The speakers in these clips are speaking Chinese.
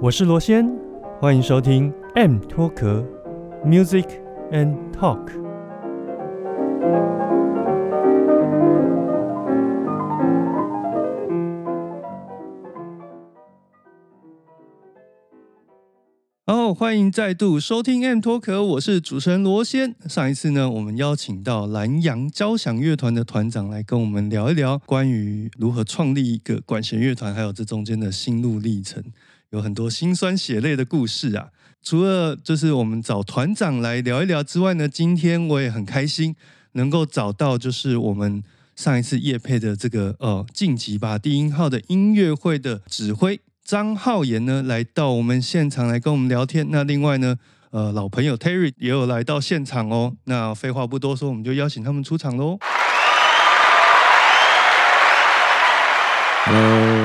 我是罗先，欢迎收听 M 脱壳 Music and Talk。好，欢迎再度收听 M 脱壳，我是主持人罗先。上一次呢，我们邀请到南洋交响乐团的团长来跟我们聊一聊关于如何创立一个管弦乐团，还有这中间的心路历程。有很多辛酸血泪的故事啊！除了就是我们找团长来聊一聊之外呢，今天我也很开心能够找到就是我们上一次叶配的这个呃晋级吧低音号的音乐会的指挥张浩言呢来到我们现场来跟我们聊天。那另外呢，呃老朋友 Terry 也有来到现场哦。那废话不多说，我们就邀请他们出场喽。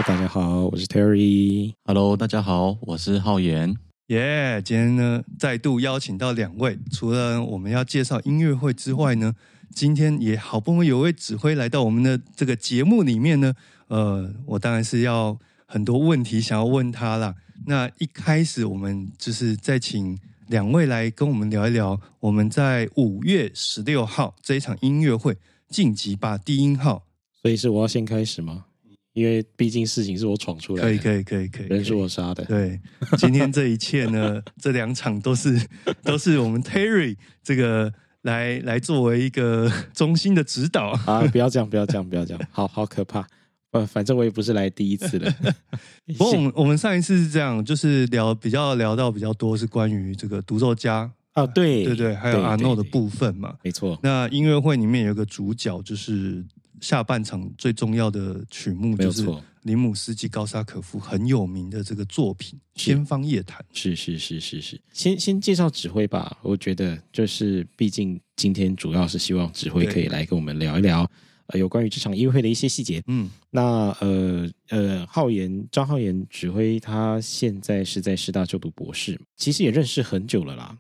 大家好，我是 Terry。Hello，大家好，我是浩言。耶，今天呢再度邀请到两位，除了我们要介绍音乐会之外呢，今天也好不容易有位指挥来到我们的这个节目里面呢。呃，我当然是要很多问题想要问他啦。那一开始我们就是再请两位来跟我们聊一聊，我们在五月十六号这一场音乐会晋级吧低音号，所以是我要先开始吗？因为毕竟事情是我闯出来的，可以可以可以可以，人是我杀的。对，今天这一切呢，这两场都是都是我们 Terry 这个来来作为一个中心的指导啊！不要这样，不要这样，不要这样，好好可怕。呃，反正我也不是来第一次了。不过我们我们上一次是这样，就是聊比较聊到比较多是关于这个独奏家啊，对对对，还有阿诺的部分嘛，没错。那音乐会里面有个主角就是。下半场最重要的曲目就是林姆斯基高沙可夫很有名的这个作品《天方夜谭》。是是是是是，先先介绍指挥吧。我觉得就是，毕竟今天主要是希望指挥可以来跟我们聊一聊，呃，有关于这场音乐会的一些细节。嗯，那呃呃，浩言张浩言指挥，他现在是在师大就读博士，其实也认识很久了啦。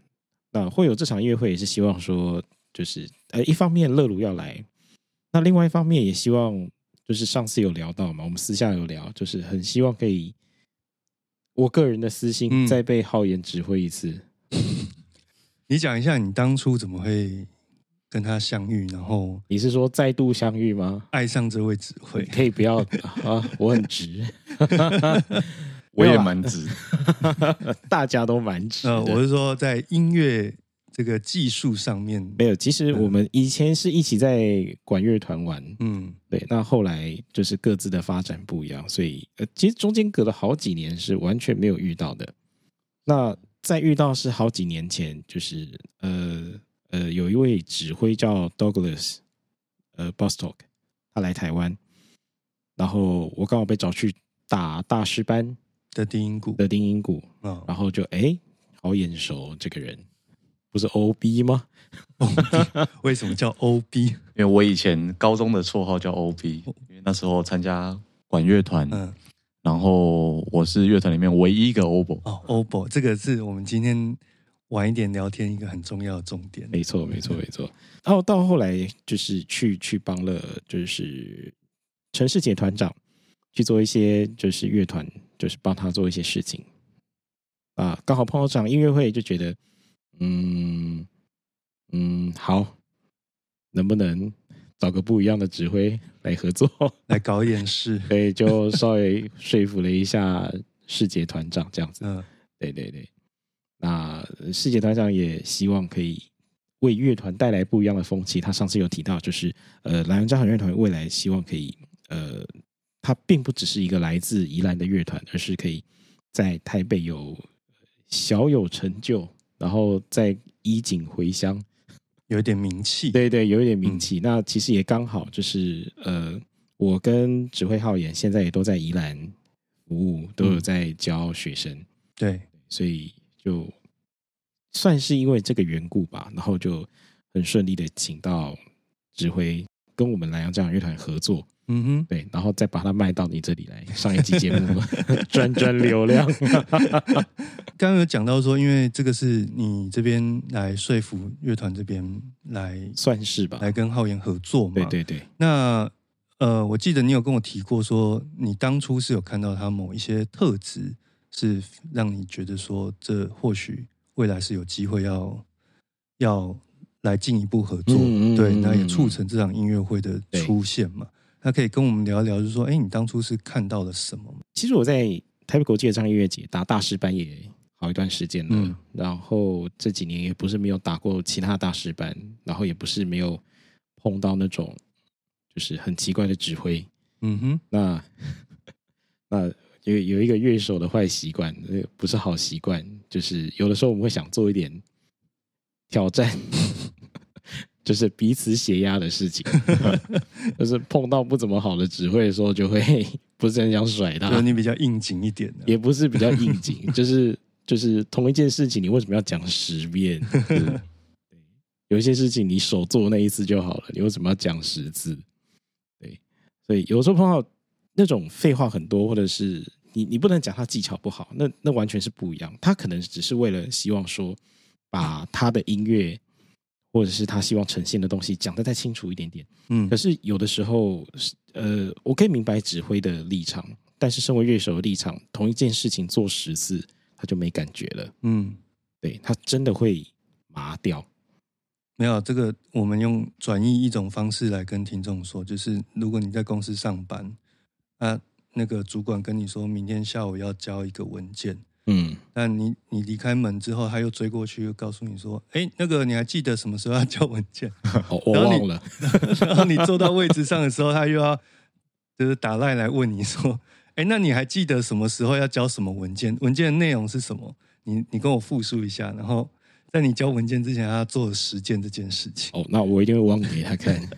那会有这场音乐会，也是希望说，就是呃，一方面乐鲁要来。那另外一方面也希望，就是上次有聊到嘛，我们私下有聊，就是很希望可以，我个人的私心再被浩言指挥一次。你讲一下你当初怎么会跟他相遇，然后你是说再度相遇吗？爱上这位指挥，可以不要 啊，我很直，我也蛮直，大家都蛮直。呃，我是说在音乐。这个技术上面没有，其实我们以前是一起在管乐团玩，嗯，对。那后来就是各自的发展不一样，所以呃，其实中间隔了好几年是完全没有遇到的。那再遇到是好几年前，就是呃呃，有一位指挥叫 Douglas，呃，Bostock，他来台湾，然后我刚好被找去打大师班的低音鼓的低音鼓，嗯然后就哎，好眼熟这个人。不是 O B 吗？为什么叫 O B？因为我以前高中的绰号叫 O B，因为那时候参加管乐团，嗯，然后我是乐团里面唯一一个 Obo。哦，Obo，这个是我们今天晚一点聊天一个很重要的重点。没错，没错，没错。然后到后来就是去去帮了，就是陈世杰团长去做一些就是乐团，就是帮他做一些事情啊。刚好碰到这场音乐会，就觉得。嗯嗯，好，能不能找个不一样的指挥来合作，来搞一点事？所以就稍微说服了一下世杰团长这样子。嗯，对对对。那世杰团长也希望可以为乐团带来不一样的风气。他上次有提到，就是呃，蓝洋交响乐团未来希望可以呃，它并不只是一个来自宜兰的乐团，而是可以在台北有小有成就。然后再衣锦回乡，有一点名气。对对，有一点名气。那其实也刚好，就是呃，我跟指挥浩演现在也都在宜兰服服务，都有在教学生。对，所以就算是因为这个缘故吧，然后就很顺利的请到指挥跟我们南洋交响乐团合作。嗯哼，对，然后再把它卖到你这里来上一集节目，赚赚流量。刚刚有讲到说，因为这个是你这边来说服乐团这边来，算是吧，来跟浩言合作嘛。对对对。那呃，我记得你有跟我提过，说你当初是有看到他某一些特质，是让你觉得说，这或许未来是有机会要要来进一步合作。对，那也促成这场音乐会的出现嘛。那可以跟我们聊一聊，就是说，哎，你当初是看到了什么？其实我在台北国际的张音乐节打大师班也好一段时间了，然后这几年也不是没有打过其他大师班，然后也不是没有碰到那种就是很奇怪的指挥。嗯哼，那 那有有一个乐手的坏习惯，不是好习惯，就是有的时候我们会想做一点挑战。就是彼此血压的事情，就是碰到不怎么好的指挥的时候，就会不是很想甩他。你比较应景一点，也不是比较应景，就是就是同一件事情，你为什么要讲十遍？有一些事情你手做那一次就好了，你为什么要讲十次？对，所以有时候碰到那种废话很多，或者是你你不能讲他技巧不好，那那完全是不一样。他可能只是为了希望说把他的音乐。或者是他希望呈现的东西讲的再清楚一点点，嗯，可是有的时候，呃，我可以明白指挥的立场，但是身为乐手的立场，同一件事情做十次，他就没感觉了，嗯，对他真的会麻掉。没有这个，我们用转译一种方式来跟听众说，就是如果你在公司上班，啊，那个主管跟你说明天下午要交一个文件。嗯，但你你离开门之后，他又追过去，又告诉你说：“哎，那个你还记得什么时候要交文件？”我忘了。然后你坐到位置上的时候，他又要就是打赖来问你说：“哎，那你还记得什么时候要交什么文件？文件的内容是什么？你你跟我复述一下。”然后在你交文件之前，他做了实践这件事情。哦，那我一定会忘给他看。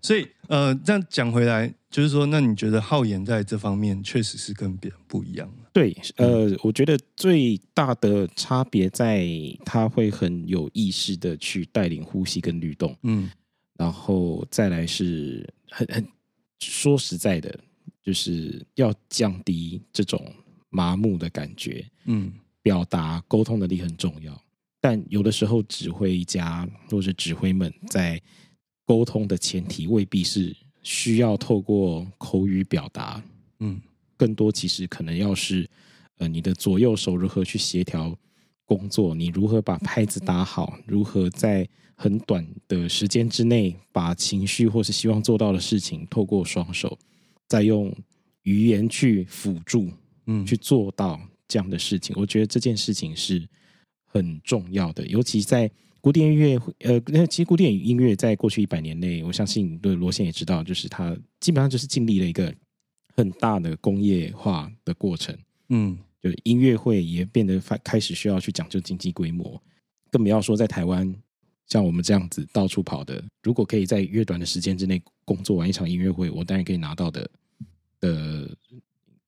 所以，呃，这样讲回来，就是说，那你觉得浩言在这方面确实是跟别人不一样对，呃，我觉得最大的差别在他会很有意识的去带领呼吸跟律动，嗯，然后再来是很很说实在的，就是要降低这种麻木的感觉，嗯，表达沟通能力很重要，但有的时候指挥家或者指挥们在。沟通的前提未必是需要透过口语表达，嗯，更多其实可能要是，呃，你的左右手如何去协调工作，你如何把拍子打好，如何在很短的时间之内把情绪或是希望做到的事情，透过双手再用语言去辅助，嗯，去做到这样的事情。我觉得这件事情是很重要的，尤其在。古典音乐，呃，那其实古典音乐在过去一百年内，我相信对罗先也知道，就是他基本上就是经历了一个很大的工业化的过程。嗯，就音乐会也变得开开始需要去讲究经济规模，更不要说在台湾像我们这样子到处跑的，如果可以在越短的时间之内工作完一场音乐会，我当然可以拿到的的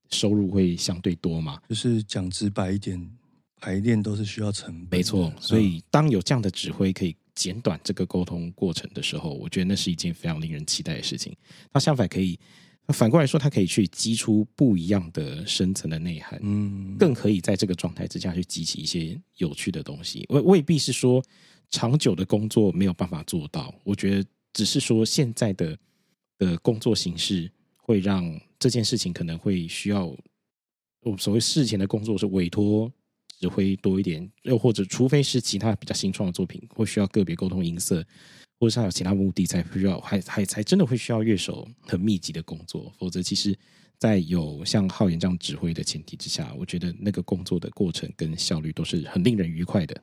收入会相对多嘛。就是讲直白一点。排练都是需要成本，没错。所以当有这样的指挥可以简短这个沟通过程的时候，我觉得那是一件非常令人期待的事情。它相反可以反过来说，它可以去激出不一样的深层的内涵，嗯，更可以在这个状态之下去激起一些有趣的东西。未未必是说长久的工作没有办法做到，我觉得只是说现在的的工作形式会让这件事情可能会需要我所谓事前的工作是委托。指挥多一点，又或者除非是其他比较新创的作品，或需要个别沟通音色，或者是还有其他目的才需要，还还才真的会需要乐手很密集的工作。否则，其实，在有像浩言这样指挥的前提之下，我觉得那个工作的过程跟效率都是很令人愉快的。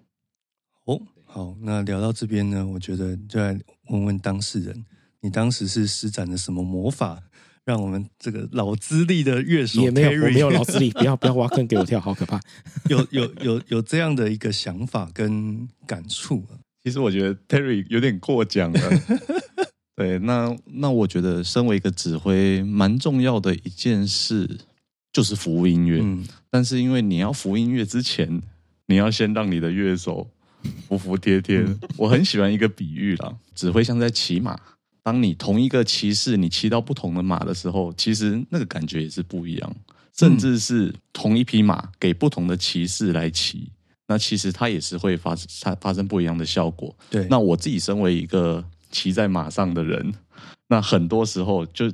哦，好，那聊到这边呢，我觉得就来问问当事人，你当时是施展了什么魔法？让我们这个老资历的乐手也没有，我没有老资历，不要不要挖坑给我跳，好可怕！有有有有这样的一个想法跟感触其实我觉得 Terry 有点过奖了。对，那那我觉得身为一个指挥，蛮重要的一件事，就是服务音乐。嗯，但是因为你要服音乐之前，你要先让你的乐手服服帖帖。我很喜欢一个比喻啦，指挥像在骑马。当你同一个骑士，你骑到不同的马的时候，其实那个感觉也是不一样。甚至是同一匹马给不同的骑士来骑，那其实它也是会发它发生不一样的效果。对，那我自己身为一个骑在马上的人，那很多时候就，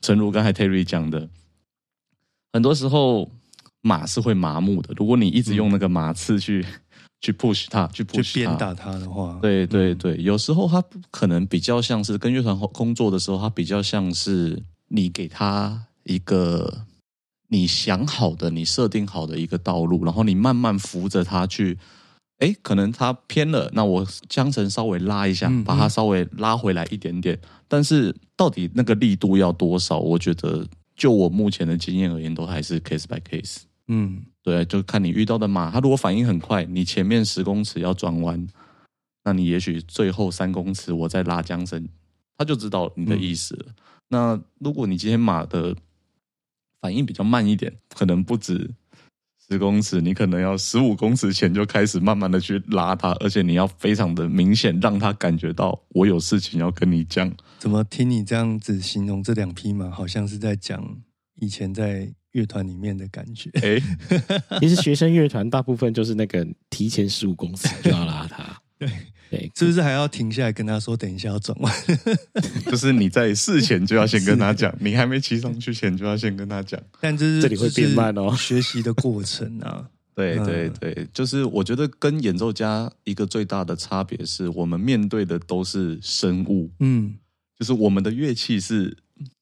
诚如刚才 Terry 讲的，很多时候马是会麻木的。如果你一直用那个马刺去去 push 它，去 push 鞭打它的话，对对对，有时候它可能比较像是跟乐团工作的时候，它比较像是你给他一个。你想好的，你设定好的一个道路，然后你慢慢扶着它去，哎，可能它偏了，那我缰绳稍微拉一下，把它稍微拉回来一点点。但是到底那个力度要多少？我觉得就我目前的经验而言，都还是 case by case。嗯，对，就看你遇到的马，它如果反应很快，你前面十公尺要转弯，那你也许最后三公尺我再拉缰绳，它就知道你的意思了。那如果你今天马的反应比较慢一点，可能不止十公尺，你可能要十五公尺前就开始慢慢的去拉它，而且你要非常的明显，让他感觉到我有事情要跟你讲。怎么听你这样子形容这两匹马，好像是在讲以前在乐团里面的感觉？哎，其实学生乐团大部分就是那个提前十五公尺就要拉它。对。对，是不是还要停下来跟他说，等一下要转弯？就是你在事前就要先跟他讲，你还没骑上去前就要先跟他讲。但这是这里会变慢哦，学习的过程啊。对对对，就是我觉得跟演奏家一个最大的差别是我们面对的都是生物，嗯，就是我们的乐器是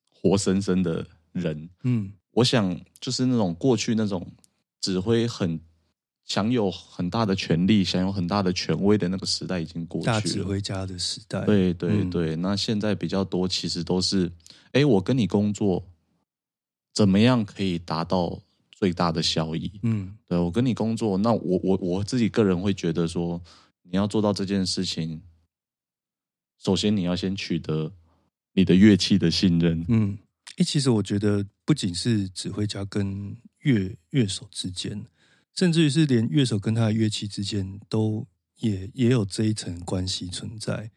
活生生的人，嗯，我想就是那种过去那种指挥很。享有很大的权力、享有很大的权威的那个时代已经过去了。大指挥家的时代，对对对。那现在比较多，其实都是，哎，我跟你工作，怎么样可以达到最大的效益？嗯，对我跟你工作，那我我我自己个人会觉得说，你要做到这件事情，首先你要先取得你的乐器的信任。嗯，哎，其实我觉得不仅是指挥家跟乐乐手之间。甚至于是连乐手跟他的乐器之间都也也有这一层关系存在，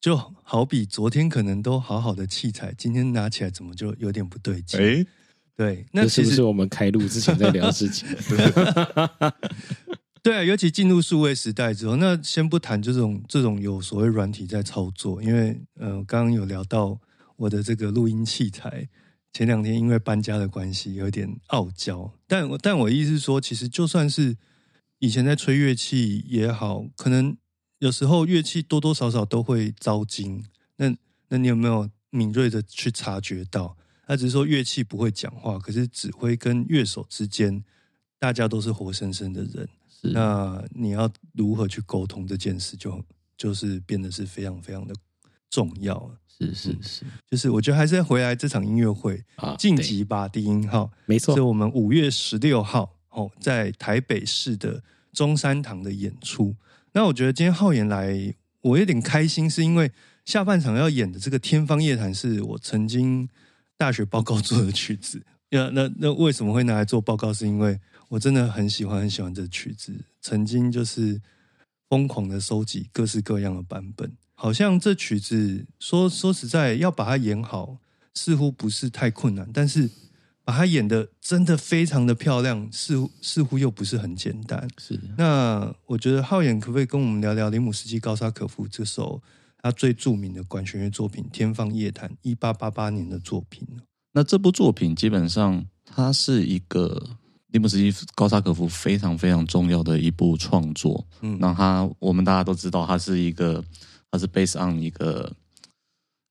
就好比昨天可能都好好的器材，今天拿起来怎么就有点不对劲？哎，对，那其实是我们开录之前在聊事情。对啊，尤其进入数位时代之后，那先不谈这种这种有所谓软体在操作，因为呃，刚刚有聊到我的这个录音器材。前两天因为搬家的关系有点傲娇，但但我意思是说，其实就算是以前在吹乐器也好，可能有时候乐器多多少少都会遭惊。那那你有没有敏锐的去察觉到？他只是说乐器不会讲话，可是指挥跟乐手之间，大家都是活生生的人。那你要如何去沟通这件事，就就是变得是非常非常的重要。是是是，就是我觉得还是要回来这场音乐会啊，晋级吧低音号，没错，是我们五月十六号哦，在台北市的中山堂的演出。那我觉得今天浩演来，我有点开心，是因为下半场要演的这个《天方夜谭》是我曾经大学报告做的曲子。那那那为什么会拿来做报告？是因为我真的很喜欢很喜欢这曲子，曾经就是疯狂的收集各式各样的版本。好像这曲子说说实在要把它演好，似乎不是太困难，但是把它演的真的非常的漂亮，似乎似乎又不是很简单。是那我觉得浩演可不可以跟我们聊聊林姆斯基高沙可夫这首他最著名的管弦乐作品《天方夜谭》，一八八八年的作品呢？那这部作品基本上它是一个林姆斯基高沙可夫非常非常重要的一部创作。嗯，那他我们大家都知道，他是一个。它是 based on 一个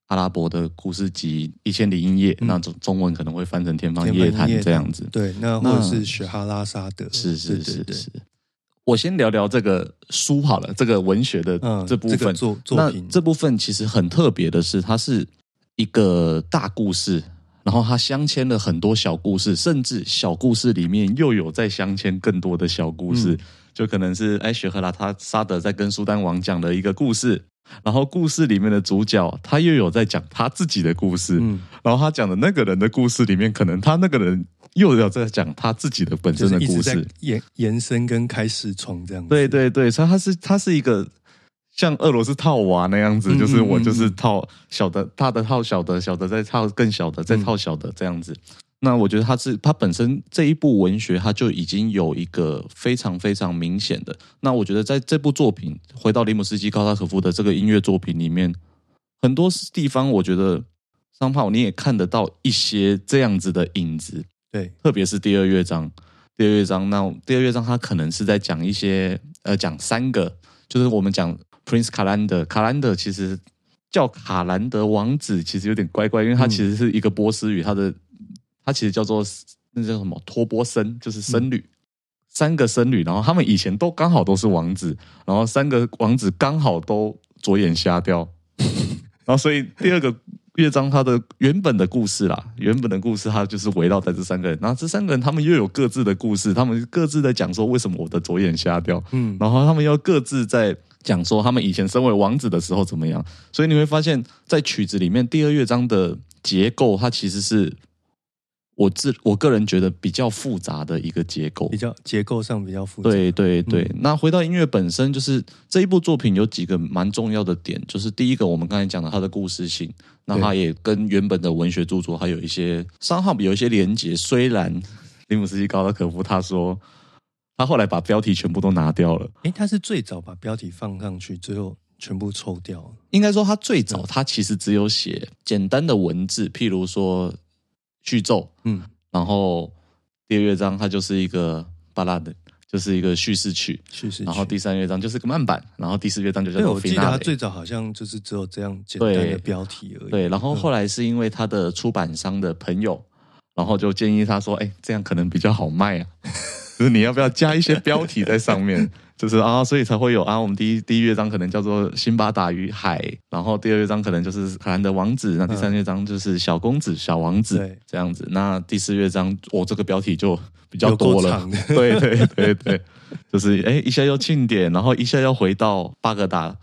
阿拉伯的故事集《一千零一夜》，那中中文可能会翻成《天方夜谭》这样子。对，那或者是雪哈拉沙德。是是是是。我先聊聊这个书好了，这个文学的这部分作作品。这部分其实很特别的是，它是一个大故事，然后它镶嵌了很多小故事，甚至小故事里面又有在镶嵌更多的小故事，就可能是哎雪赫拉他沙德在跟苏丹王讲的一个故事。然后故事里面的主角，他又有在讲他自己的故事。嗯，然后他讲的那个人的故事里面，可能他那个人又要在讲他自己的本身的故事，延延伸跟开始创这样。对对对，所以他是他是一个像俄罗斯套娃那样子，就是我就是套小的，大的套小的，小的再套更小的，再套小的这样子。那我觉得他是他本身这一部文学，他就已经有一个非常非常明显的。那我觉得在这部作品回到里姆斯基高萨可夫的这个音乐作品里面，很多地方我觉得桑炮你也看得到一些这样子的影子。对，特别是第二乐章，第二乐章，那第二乐章它可能是在讲一些呃讲三个，就是我们讲 Prince 卡兰德，卡兰德其实叫卡兰德王子，其实有点怪怪，因为他其实是一个波斯语，他的。他其实叫做那叫什么托波森，就是僧侣，三个僧侣，然后他们以前都刚好都是王子，然后三个王子刚好都左眼瞎掉，然后所以第二个乐章它的原本的故事啦，原本的故事它就是围绕在这三个人，然后这三个人他们又有各自的故事，他们各自在讲说为什么我的左眼瞎掉，嗯，然后他们又各自在讲说他们以前身为王子的时候怎么样，所以你会发现在曲子里面第二乐章的结构它其实是。我自我个人觉得比较复杂的一个结构，比较结构上比较复杂。对对对，那回到音乐本身，就是这一部作品有几个蛮重要的点，就是第一个，我们刚才讲的它的故事性，那它也跟原本的文学著作还有一些商号有一些连结。虽然林姆斯基高德可夫他说，他后来把标题全部都拿掉了。诶，他是最早把标题放上去，最后全部抽掉。应该说他最早他其实只有写简单的文字，譬如说。序奏，嗯，然后第二乐章它就是一个巴拉的，就是一个叙事曲，叙事曲。然后第三乐章就是个慢板，然后第四乐章就叫。我记得它最早好像就是只有这样简单的标题而已。对，然后后来是因为他的出版商的朋友，然后就建议他说：“哎，这样可能比较好卖啊，就是你要不要加一些标题在上面？”就是啊，所以才会有啊。我们第一第一乐章可能叫做《辛巴达与海》，然后第二乐章可能就是海兰德王子，那第三乐章就是小公子、小王子这样子。那第四乐章，我这个标题就比较多了。对对对对，就是哎，一下又庆典，然后一下又回到巴格达，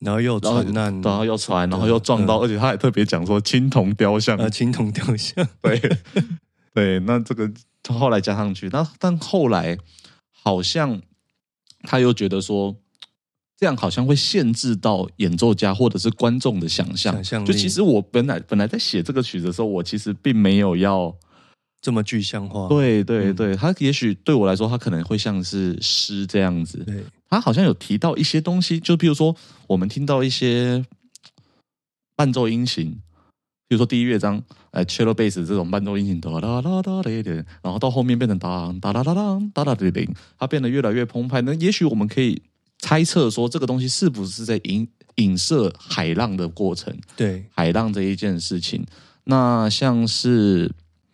然后又船难，然后又船，然后又撞到，而且他还特别讲说青铜雕像呃，青铜雕像。对 对，那这个他后来加上去，那但后来好像。他又觉得说，这样好像会限制到演奏家或者是观众的想象。就其实我本来本来在写这个曲子的时候，我其实并没有要这么具象化。对对对，他也许对我来说，他可能会像是诗这样子。对，他好像有提到一些东西，就比如说我们听到一些伴奏音型。比如说第一乐章，呃，cello bass 这种伴奏音型哒啦啦哒的一点，然后到后面变成当哒啦啦啦哒哒的，它变得越来越澎湃。那也许我们可以猜测说，这个东西是不是在影影射海浪的过程？对，海浪这一件事情，那像是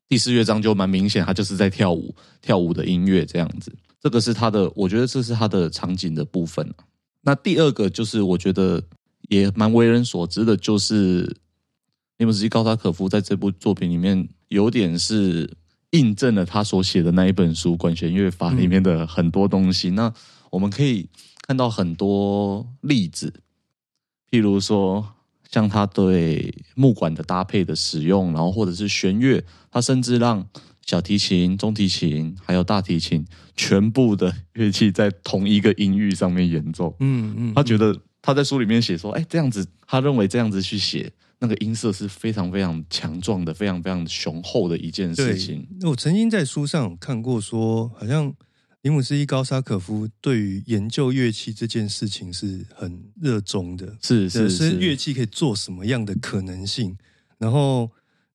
第四乐章就蛮明显，它就是在跳舞，跳舞的音乐这样子。这个是它的，我觉得这是它的场景的部分那第二个就是我觉得也蛮为人所知的，就是尼姆斯基高萨可夫在这部作品里面，有点是印证了他所写的那一本书《管弦乐法》里面的很多东西。那我们可以看到很多例子，譬如说，像他对木管的搭配的使用，然后或者是弦乐，他甚至让小提琴、中提琴还有大提琴全部的乐器在同一个音域上面演奏。嗯嗯，他觉得他在书里面写说，哎，这样子，他认为这样子去写。那个音色是非常非常强壮的，非常非常雄厚的一件事情。我曾经在书上看过，说好像林姆斯伊高沙可夫对于研究乐器这件事情是很热衷的，是是是，乐器可以做什么样的可能性。然后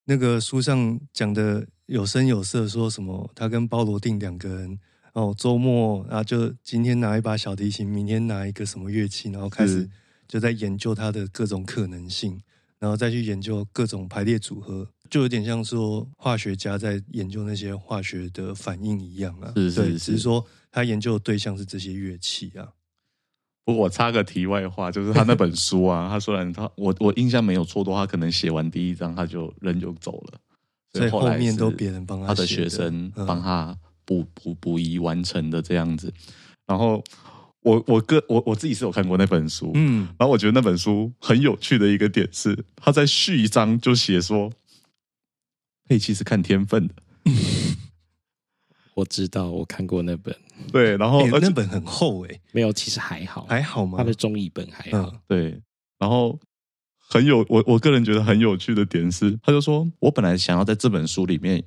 那个书上讲的有声有色，说什么他跟包罗定两个人哦，周末啊就今天拿一把小提琴，明天拿一个什么乐器，然后开始就在研究它的各种可能性。然后再去研究各种排列组合，就有点像说化学家在研究那些化学的反应一样啊。是是是，只是说他研究的对象是这些乐器啊。不过我插个题外话，就是他那本书啊，他虽然他我我印象没有错的话，可能写完第一章他就人就走了，所以后面都别人帮他，他的学生帮他补补补遗完成的这样子，然后。我我个我我自己是有看过那本书，嗯，然后我觉得那本书很有趣的一个点是，他在序章就写说，佩奇是看天分的，我知道，我看过那本。对，然后那本很厚哎，没有，其实还好，还好吗？他的中译本还好。对，然后很有我我个人觉得很有趣的点是，他就说我本来想要在这本书里面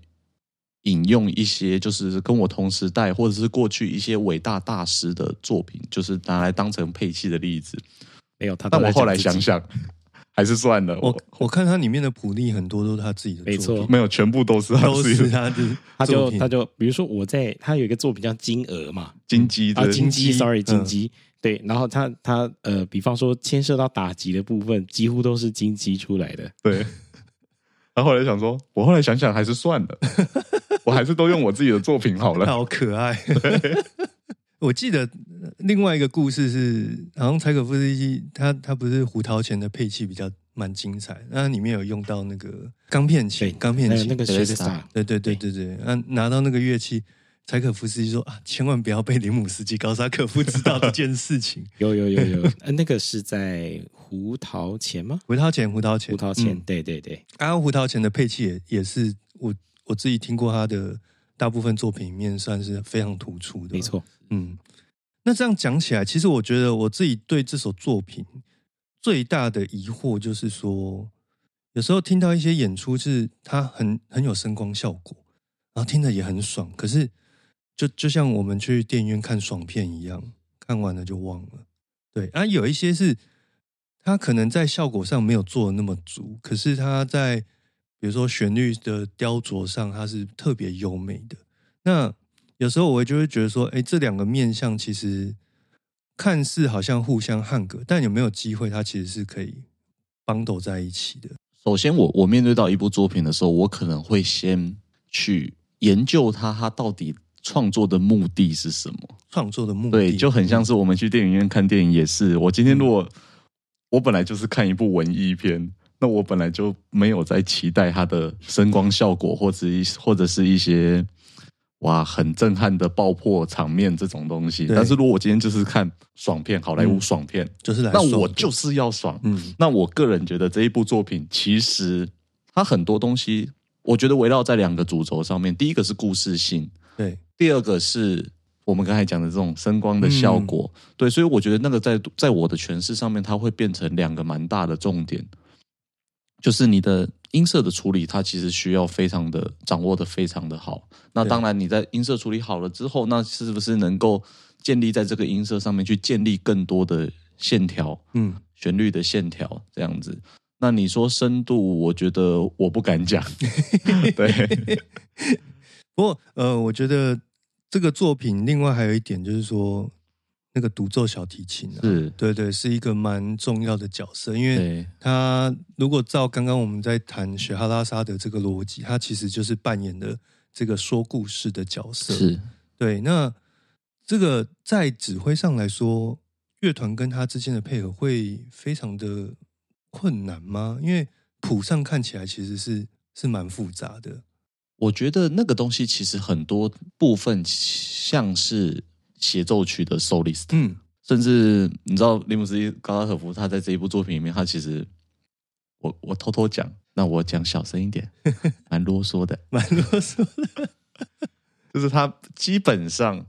引用一些就是跟我同时代或者是过去一些伟大大师的作品，就是拿来当成配器的例子。没有他，但我后来想想。还是算了。我我看他里面的谱例很多都是他自己的，没错，没有全部都是他都是他的。他就他就比如说我在他有一个作品叫金鹅嘛，金鸡啊金鸡，sorry 金鸡，对。然后他他呃，比方说牵涉到打击的部分，几乎都是金鸡出来的。对。然后后来想说，我后来想想还是算了，我还是都用我自己的作品好了。好可爱。我记得另外一个故事是，好像柴可夫斯基他他不是胡桃钳的配器比较蛮精彩，那里面有用到那个钢片琴，钢片琴那个对对对对对，那拿到那个乐器，柴可夫斯基说啊，千万不要被林姆斯基高沙可夫知道这件事情。有有有有，呃，那个是在胡桃钳吗？胡桃钳，胡桃钳，胡桃钳，对对对。刚刚胡桃钳的配器也也是我我自己听过他的大部分作品里面算是非常突出的，没错。嗯，那这样讲起来，其实我觉得我自己对这首作品最大的疑惑就是说，有时候听到一些演出是它很很有声光效果，然后听着也很爽，可是就就像我们去电影院看爽片一样，看完了就忘了。对，啊，有一些是它可能在效果上没有做的那么足，可是它在比如说旋律的雕琢上，它是特别优美的。那有时候我就会觉得说，哎，这两个面相其实看似好像互相汉格，但有没有机会，它其实是可以绑斗在一起的。首先，我我面对到一部作品的时候，我可能会先去研究它，它到底创作的目的是什么？创作的目的对，就很像是我们去电影院看电影也是。我今天如果我本来就是看一部文艺片，那我本来就没有在期待它的声光效果，或者一或者是一些。哇，很震撼的爆破场面这种东西，但是如果我今天就是看爽片，好莱坞爽片，就是那我就是要爽。嗯，那我个人觉得这一部作品其实它很多东西，我觉得围绕在两个主轴上面。第一个是故事性，对；第二个是我们刚才讲的这种声光的效果，对。所以我觉得那个在在我的诠释上面，它会变成两个蛮大的重点，就是你的。音色的处理，它其实需要非常的掌握的非常的好。那当然，你在音色处理好了之后，那是不是能够建立在这个音色上面去建立更多的线条，嗯，旋律的线条这样子？那你说深度，我觉得我不敢讲。对，不过呃，我觉得这个作品另外还有一点就是说。那个独奏小提琴啊，是对对，是一个蛮重要的角色，因为他如果照刚刚我们在谈雪哈拉沙的这个逻辑，他其实就是扮演的这个说故事的角色。是对，那这个在指挥上来说，乐团跟他之间的配合会非常的困难吗？因为谱上看起来其实是是蛮复杂的。我觉得那个东西其实很多部分像是。协奏曲的 solist，嗯，甚至你知道林姆斯基高拉可夫他在这一部作品里面，他其实我我偷偷讲，那我讲小声一点，蛮啰嗦的，蛮啰嗦的，就是他基本上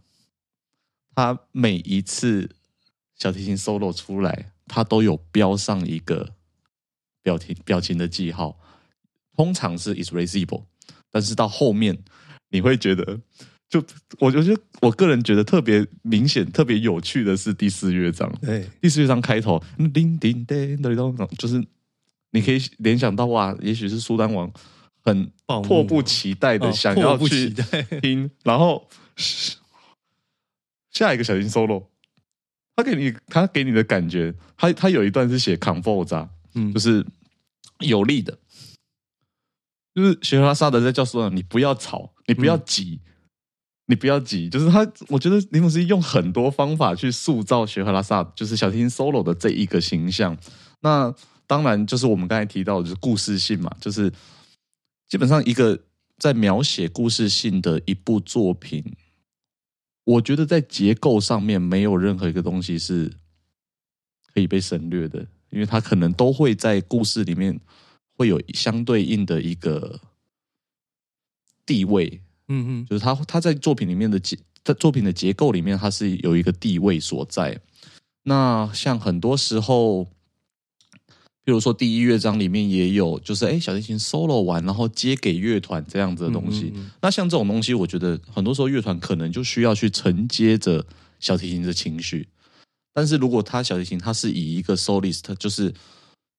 他每一次小提琴 solo 出来，他都有标上一个表情表情的记号，通常是 is risible，但是到后面你会觉得。就我觉得，我个人觉得特别明显、特别有趣的是第四乐章。对，第四乐章开头，叮叮叮叮咚，就是你可以联想到哇，也许是苏丹王很迫不及待的想要去听，然后下一个小型 solo，他给你他给你的感觉，他他有一段是写 comfort，嗯，就是有力的，就是雪拉沙德在教书上，你不要吵，你不要急。你不要急，就是他，我觉得林姆斯用很多方法去塑造雪和拉萨，就是小提琴 solo 的这一个形象。那当然就是我们刚才提到的，就是故事性嘛，就是基本上一个在描写故事性的一部作品，我觉得在结构上面没有任何一个东西是可以被省略的，因为它可能都会在故事里面会有相对应的一个地位。嗯嗯，就是他他在作品里面的结在作品的结构里面，他是有一个地位所在。那像很多时候，比如说第一乐章里面也有，就是哎小提琴 solo 完，然后接给乐团这样子的东西。那像这种东西，我觉得很多时候乐团可能就需要去承接着小提琴的情绪。但是如果他小提琴，他是以一个 solist，就是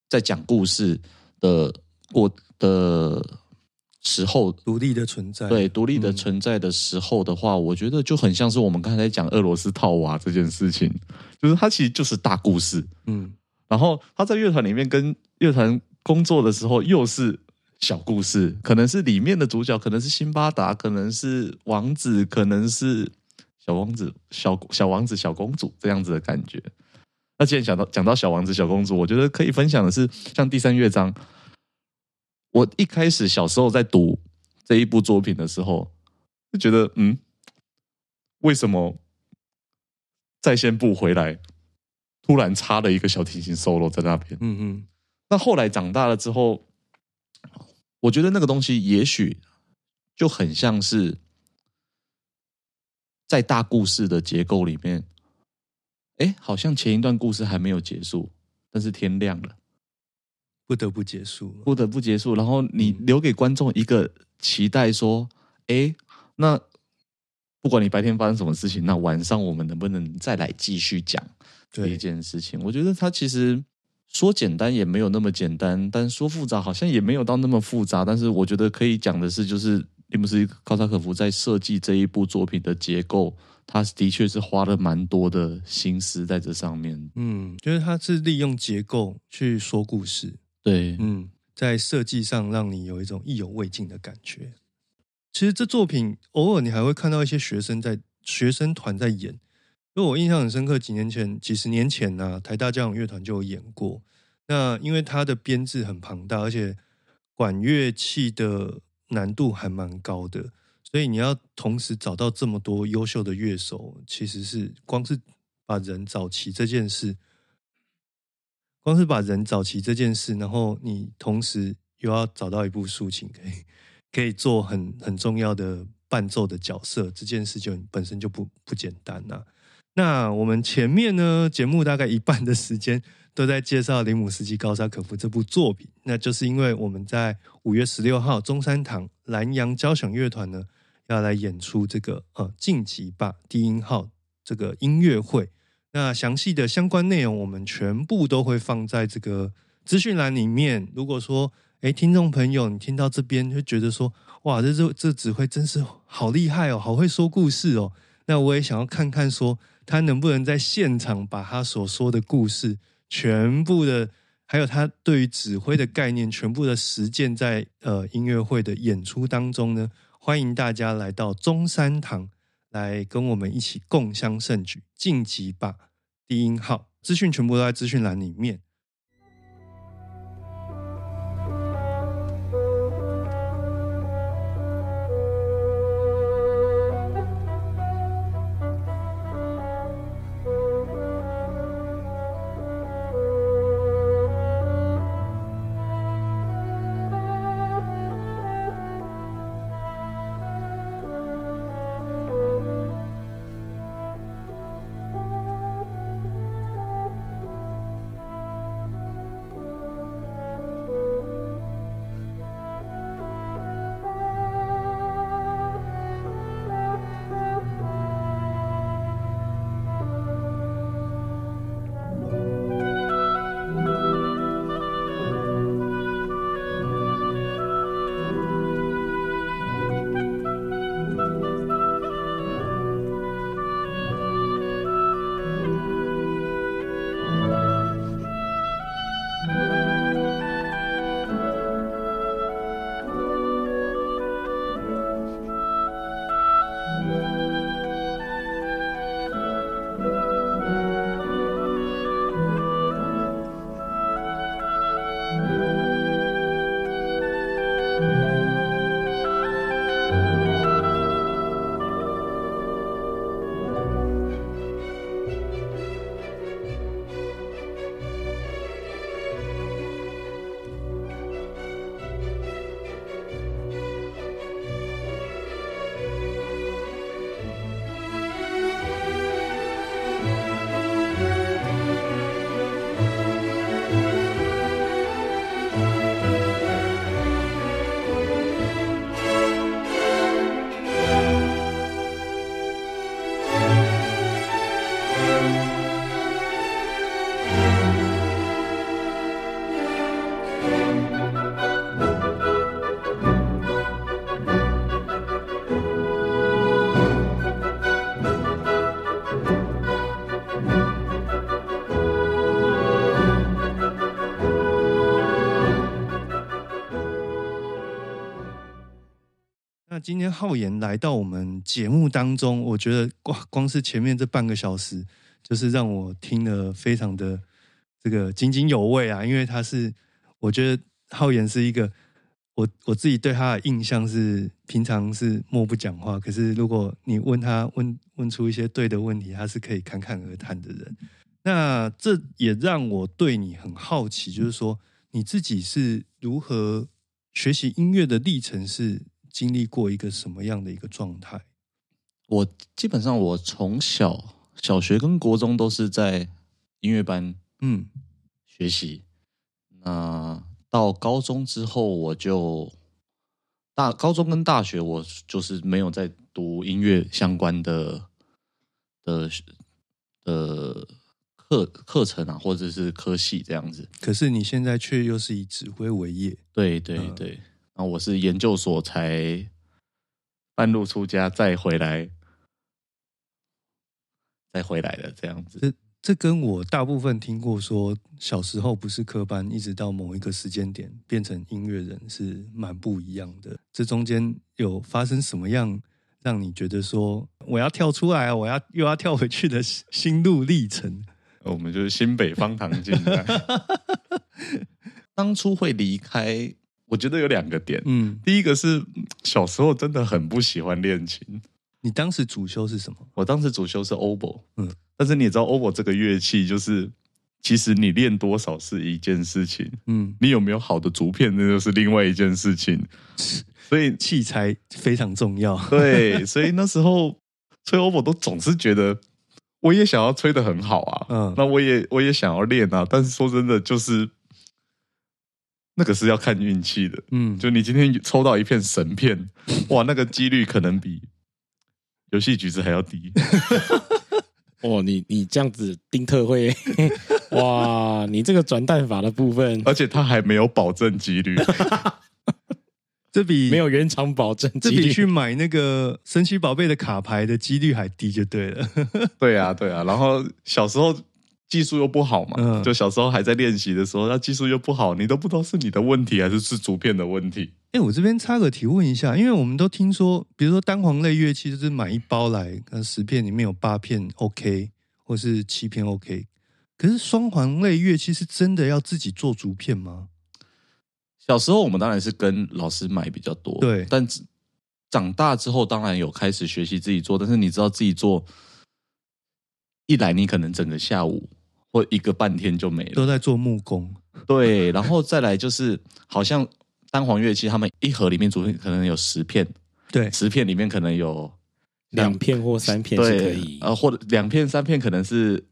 在讲故事的过的时候，独立的存在，对独立的存在的时候的话，我觉得就很像是我们刚才讲俄罗斯套娃这件事情，就是它其实就是大故事，嗯，然后他在乐团里面跟乐团工作的时候又是小故事，可能是里面的主角，可能是辛巴达，可能是王子，可能是。小王子、小小王子、小公主这样子的感觉。那既然讲到讲到小王子、小公主，我觉得可以分享的是，像第三乐章，我一开始小时候在读这一部作品的时候，就觉得，嗯，为什么在线部回来突然插了一个小提琴 solo 在那边？嗯嗯。那后来长大了之后，我觉得那个东西也许就很像是。在大故事的结构里面，哎，好像前一段故事还没有结束，但是天亮了，不得不结束，不得不结束。然后你留给观众一个期待，说，哎，那不管你白天发生什么事情，那晚上我们能不能再来继续讲这一件事情？我觉得它其实说简单也没有那么简单，但说复杂好像也没有到那么复杂。但是我觉得可以讲的是，就是。并不是高萨可夫在设计这一部作品的结构，他的确是花了蛮多的心思在这上面。嗯，就是他是利用结构去说故事。对，嗯，在设计上让你有一种意犹未尽的感觉。其实这作品偶尔你还会看到一些学生在学生团在演，因为我印象很深刻，几年前、几十年前呢，台大交响乐团就有演过。那因为它的编制很庞大，而且管乐器的。难度还蛮高的，所以你要同时找到这么多优秀的乐手，其实是光是把人找齐这件事，光是把人找齐这件事，然后你同时又要找到一部竖琴，可以 可以做很很重要的伴奏的角色，这件事就本身就不不简单呐。那我们前面呢，节目大概一半的时间。都在介绍林姆斯基高沙可夫这部作品，那就是因为我们在五月十六号中山堂蓝洋交响乐团呢要来演出这个呃晋级吧低音号这个音乐会。那详细的相关内容我们全部都会放在这个资讯栏里面。如果说哎听众朋友你听到这边就觉得说哇这这这指挥真是好厉害哦，好会说故事哦，那我也想要看看说他能不能在现场把他所说的故事。全部的，还有他对于指挥的概念，全部的实践在呃音乐会的演出当中呢。欢迎大家来到中山堂，来跟我们一起共襄盛举，晋级吧！低音号资讯全部都在资讯栏里面。今天浩言来到我们节目当中，我觉得光光是前面这半个小时，就是让我听了非常的这个津津有味啊，因为他是我觉得浩言是一个。我我自己对他的印象是，平常是默不讲话，可是如果你问他问问出一些对的问题，他是可以侃侃而谈的人。那这也让我对你很好奇，就是说你自己是如何学习音乐的历程，是经历过一个什么样的一个状态？我基本上我从小小学跟国中都是在音乐班嗯学习，那。到高中之后，我就大高中跟大学，我就是没有在读音乐相关的的的课课程啊，或者是科系这样子。可是你现在却又是以指挥为业，对对对。然后我是研究所才半路出家，再回来，再回来的这样子。这跟我大部分听过说小时候不是科班，一直到某一个时间点变成音乐人是蛮不一样的。这中间有发生什么样让你觉得说我要跳出来，我要又要跳回去的心路历程？我们就是新北方糖精。当初会离开，我觉得有两个点。嗯，第一个是小时候真的很不喜欢练琴。你当时主修是什么？我当时主修是 oboe，嗯，但是你也知道 oboe 这个乐器，就是其实你练多少是一件事情，嗯，你有没有好的竹片，那就是另外一件事情，所以器材非常重要。对，所以那时候吹 oboe 都总是觉得，我也想要吹得很好啊，嗯，那我也我也想要练啊，但是说真的，就是那个是要看运气的，嗯，就你今天抽到一片神片，哇，那个几率可能比。游戏局子还要低，哦，你你这样子丁特会，哇，你这个转蛋法的部分，而且它还没有保证几率，这比没有原厂保证，这比去买那个神奇宝贝的卡牌的几率还低，就对了。对啊，对啊，然后小时候。技术又不好嘛，就小时候还在练习的时候，那技术又不好，你都不知道是你的问题还是是竹片的问题。哎，我这边插个提问一下，因为我们都听说，比如说单簧类乐器，就是买一包来，那十片里面有八片 OK，或是七片 OK。可是双簧类乐器是真的要自己做竹片吗？小时候我们当然是跟老师买比较多，对。但长大之后，当然有开始学习自己做，但是你知道自己做，一来你可能整个下午。或一个半天就没了，都在做木工。对，然后再来就是，好像单簧乐器，他们一盒里面组可能有十片，对，十片里面可能有两片或三片是可以，呃，或者两片三片可能是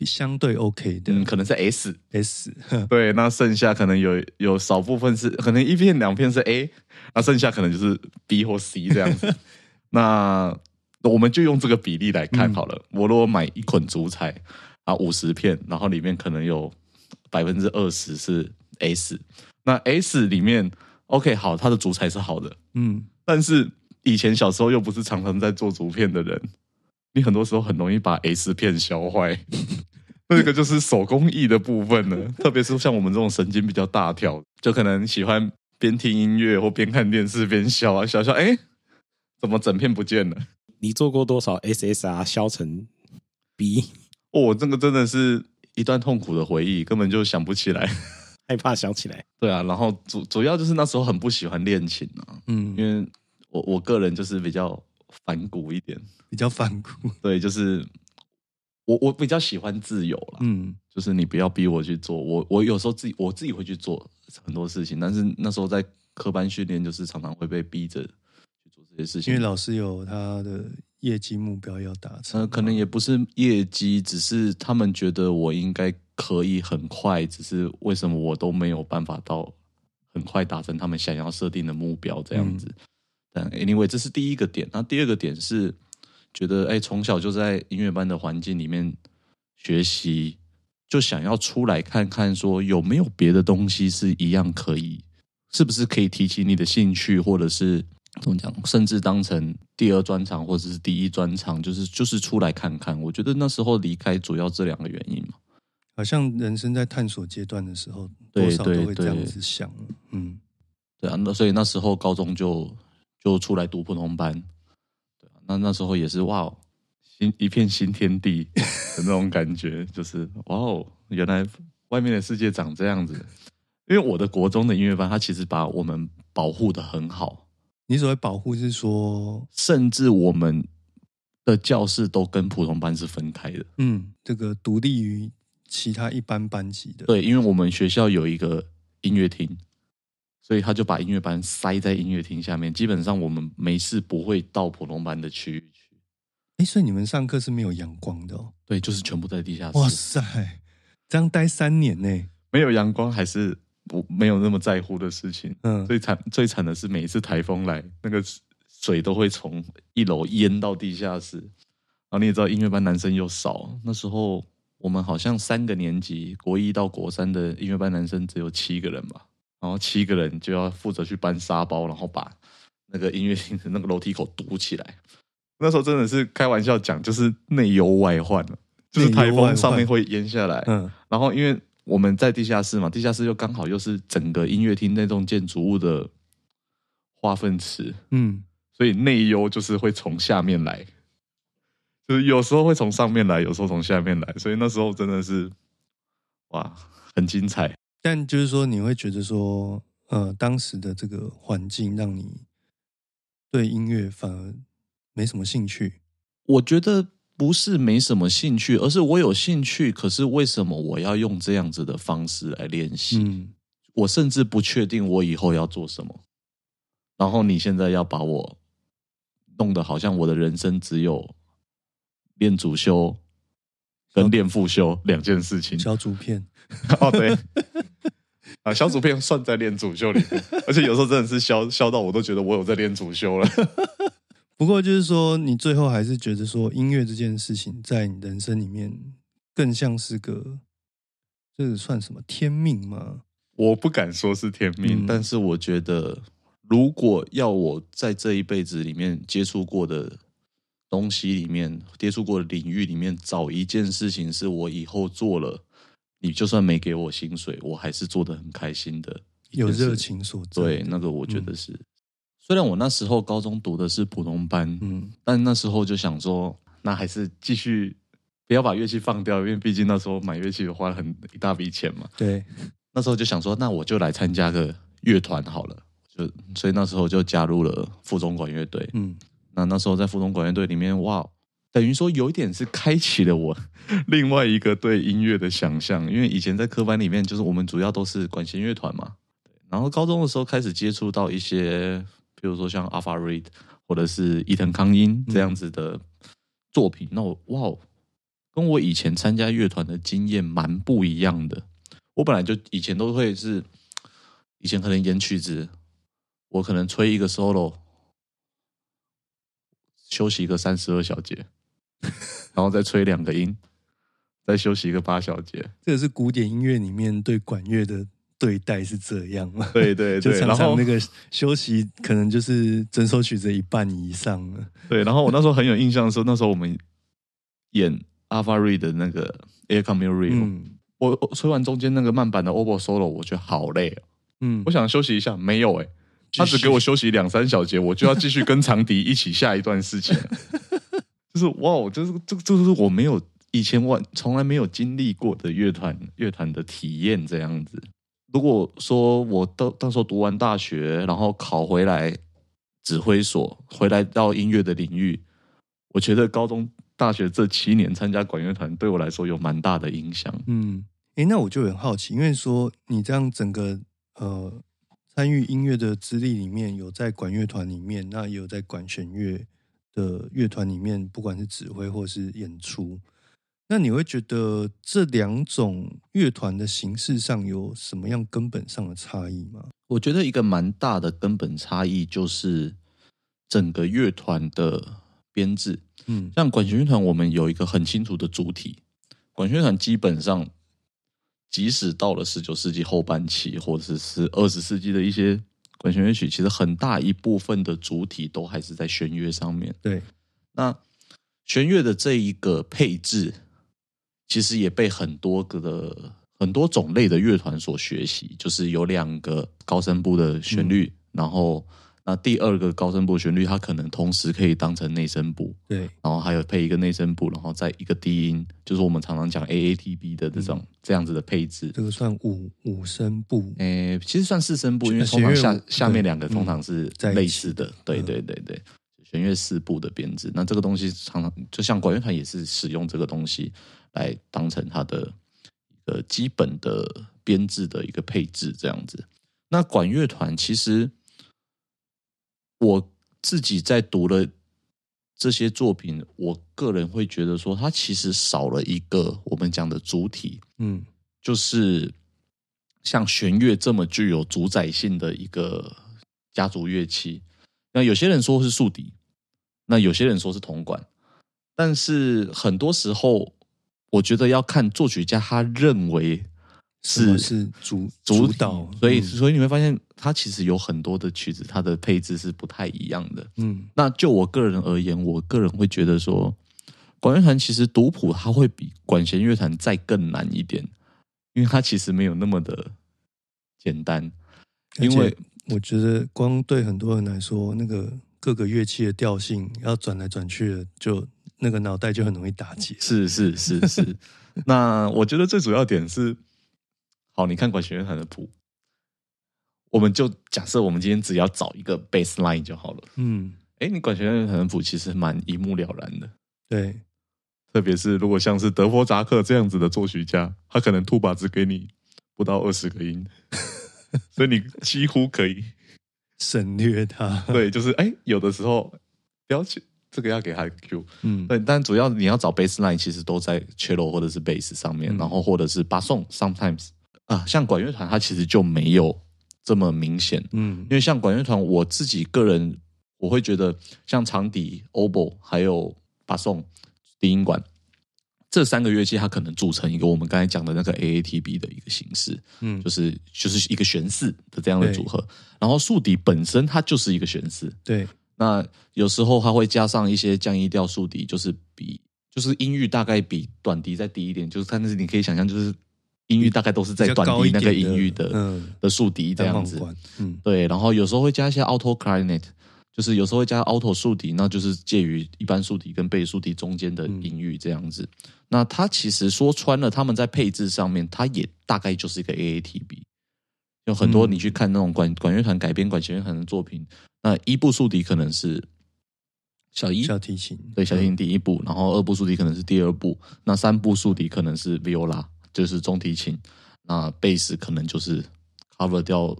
相对 OK 的，可能是 S S。对，那剩下可能有有少部分是，可能一片两片是 A，那剩下可能就是 B 或 C 这样子。那我们就用这个比例来看好了。我如果买一捆竹材。啊，五十片，然后里面可能有百分之二十是 S，那 S 里面 OK 好，它的竹材是好的，嗯，但是以前小时候又不是常常在做竹片的人，你很多时候很容易把 S 片削坏，那个就是手工艺的部分了。特别是像我们这种神经比较大条，就可能喜欢边听音乐或边看电视边削啊削削，哎，怎么整片不见了？你做过多少 SSR 削成 B？哦，这个真的是一段痛苦的回忆，根本就想不起来，害怕想起来。对啊，然后主主要就是那时候很不喜欢练琴啊，嗯，因为我我个人就是比较反骨一点，比较反骨。对，就是我我比较喜欢自由了，嗯，就是你不要逼我去做，我我有时候自己我自己会去做很多事情，但是那时候在科班训练，就是常常会被逼着去做这些事情，因为老师有他的。业绩目标要达成，呃，可能也不是业绩，只是他们觉得我应该可以很快，只是为什么我都没有办法到很快达成他们想要设定的目标这样子。但 anyway，这是第一个点。那第二个点是觉得，哎，从小就在音乐班的环境里面学习，就想要出来看看，说有没有别的东西是一样可以，是不是可以提起你的兴趣，或者是。怎么讲？甚至当成第二专场或者是第一专场，就是就是出来看看。我觉得那时候离开主要这两个原因嘛。好像人生在探索阶段的时候，多少都会这样子想。嗯，对啊。那所以那时候高中就就出来读普通班。对啊那那时候也是哇，新一片新天地的那种感觉，就是哇哦，原来外面的世界长这样子。因为我的国中的音乐班，它其实把我们保护的很好。你所谓保护是说，甚至我们的教室都跟普通班是分开的。嗯，这个独立于其他一般班级的。对，因为我们学校有一个音乐厅，所以他就把音乐班塞在音乐厅下面。基本上我们没事不会到普通班的区域去。哎，所以你们上课是没有阳光的哦？对，就是全部在地下室。哇塞，这样待三年呢？没有阳光还是？不没有那么在乎的事情。嗯，最惨最惨的是每一次台风来，那个水都会从一楼淹到地下室。然后你也知道，音乐班男生又少，那时候我们好像三个年级，国一到国三的音乐班男生只有七个人吧。然后七个人就要负责去搬沙包，然后把那个音乐厅的那个楼梯口堵起来。那时候真的是开玩笑讲，就是内忧外患了，就是台风上面会淹下来。嗯，然后因为。我们在地下室嘛，地下室又刚好又是整个音乐厅那栋建筑物的化粪池，嗯，所以内忧就是会从下面来，就是有时候会从上面来，有时候从下面来，所以那时候真的是哇，很精彩。但就是说，你会觉得说，呃，当时的这个环境让你对音乐反而没什么兴趣？我觉得。不是没什么兴趣，而是我有兴趣。可是为什么我要用这样子的方式来练习？嗯，我甚至不确定我以后要做什么。然后你现在要把我弄得好像我的人生只有练主修跟练副修两件事情。小组片 哦，对啊，小组片算在练主修里面，而且有时候真的是消消到我都觉得我有在练主修了。不过就是说，你最后还是觉得说，音乐这件事情在你人生里面更像是个，这是算什么天命吗？我不敢说是天命，但是我觉得，如果要我在这一辈子里面接触过的东西里面，接触过的领域里面找一件事情，是我以后做了，你就算没给我薪水，我还是做的很开心的，有热情所在。对，那个我觉得是。虽然我那时候高中读的是普通班，嗯，但那时候就想说，那还是继续不要把乐器放掉，因为毕竟那时候买乐器花了很一大笔钱嘛。对，那时候就想说，那我就来参加个乐团好了，就所以那时候就加入了附中管乐队。嗯，那那时候在附中管乐队里面，哇，等于说有一点是开启了我 另外一个对音乐的想象，因为以前在科班里面，就是我们主要都是管弦乐团嘛。然后高中的时候开始接触到一些。比如说像 Alpha Reid 或者是伊藤康英这样子的作品，那我哇，跟我以前参加乐团的经验蛮不一样的。我本来就以前都会是，以前可能演曲子，我可能吹一个 solo，休息一个三十二小节，然后再吹两个音，再休息一个八小节。这个是古典音乐里面对管乐的。对待是这样 嘛？对对对，常常那个休息可能就是整首曲子一半以上了。对，然后我那时候很有印象的时候，那时候我们演 Alpha Reid 的那个 Air Come Real，我吹完中间那个慢板的 Oboe Solo，我觉得好累哦。嗯，我想休息一下，没有哎，他只给我休息两三小节，我就要继续跟长笛一起下一段事情。就是哇，就是这这就是我没有以前我从来没有经历过的乐团乐团的体验这样子。如果说我到到时候读完大学，然后考回来指挥所，回来到音乐的领域，我觉得高中、大学这七年参加管乐团对我来说有蛮大的影响。嗯，诶，那我就很好奇，因为说你这样整个呃参与音乐的资历里面有在管乐团里面，那也有在管弦乐的乐团里面，不管是指挥或是演出。那你会觉得这两种乐团的形式上有什么样根本上的差异吗？我觉得一个蛮大的根本差异就是整个乐团的编制。嗯，像管弦乐团，我们有一个很清楚的主体。管弦乐团基本上，即使到了十九世纪后半期，或者是二十世纪的一些管弦乐曲，其实很大一部分的主体都还是在弦乐上面。对，那弦乐的这一个配置。其实也被很多个的很多种类的乐团所学习，就是有两个高声部的旋律，然后那第二个高声部旋律，它可能同时可以当成内声部，对，然后还有配一个内声部，然后再一个低音，就是我们常常讲 A A T B 的这种这样子的配置。这个算五五声部，诶，其实算四声部，因为通常下下面两个通常是类似的，对对对对，弦乐四部的编制。那这个东西常常就像管乐团也是使用这个东西来当成它的一个基本的编制的一个配置，这样子。那管乐团其实。我自己在读了这些作品，我个人会觉得说，它其实少了一个我们讲的主体，嗯，就是像弦乐这么具有主宰性的一个家族乐器。那有些人说是竖笛，那有些人说是铜管，但是很多时候，我觉得要看作曲家他认为。是是主主导，所以所以你会发现，他其实有很多的曲子，它的配置是不太一样的。嗯，那就我个人而言，我个人会觉得说，管乐团其实读谱它会比管弦乐团再更难一点，因为它其实没有那么的简单。因为我觉得，光对很多人来说，那个各个乐器的调性要转来转去的，就那个脑袋就很容易打结。是是是是，那我觉得最主要点是。好，你看管弦乐团的谱，我们就假设我们今天只要找一个 bass line 就好了。嗯，哎，你管弦乐团的谱其实蛮一目了然的。对，特别是如果像是德弗扎克这样子的作曲家，他可能吐把只给你不到二十个音，所以你几乎可以省略它。对，就是哎，有的时候不要去这个要给他 Q。嗯，对，但主要你要找 bass line，其实都在 cello 或者是 bass 上面，然后或者是巴颂，sometimes。啊，像管乐团，它其实就没有这么明显。嗯，因为像管乐团，我自己个人我会觉得，像长笛、oboe 还有巴颂、低音管这三个乐器，它可能组成一个我们刚才讲的那个 AATB 的一个形式。嗯，就是就是一个弦四的这样的组合。然后竖笛本身它就是一个弦四。对，那有时候它会加上一些降 E 调竖笛，就是比就是音域大概比短笛再低一点，就是但是你可以想象就是。音域大概都是在短笛那个音域的的竖笛这样子，嗯，对，然后有时候会加一些 alto clarinet，就是有时候会加 alto 竖笛，那就是介于一般竖笛跟倍竖笛中间的音域这样子。那它其实说穿了，他们在配置上面，它也大概就是一个 AATB。有很多你去看那种管管乐团改编管弦乐团的作品，那一部竖笛可能是小一小提琴，对，小提琴第一部，然后二部竖笛可能是第二部，那三部竖笛可能是 viola。就是中提琴，那贝斯可能就是 cover 掉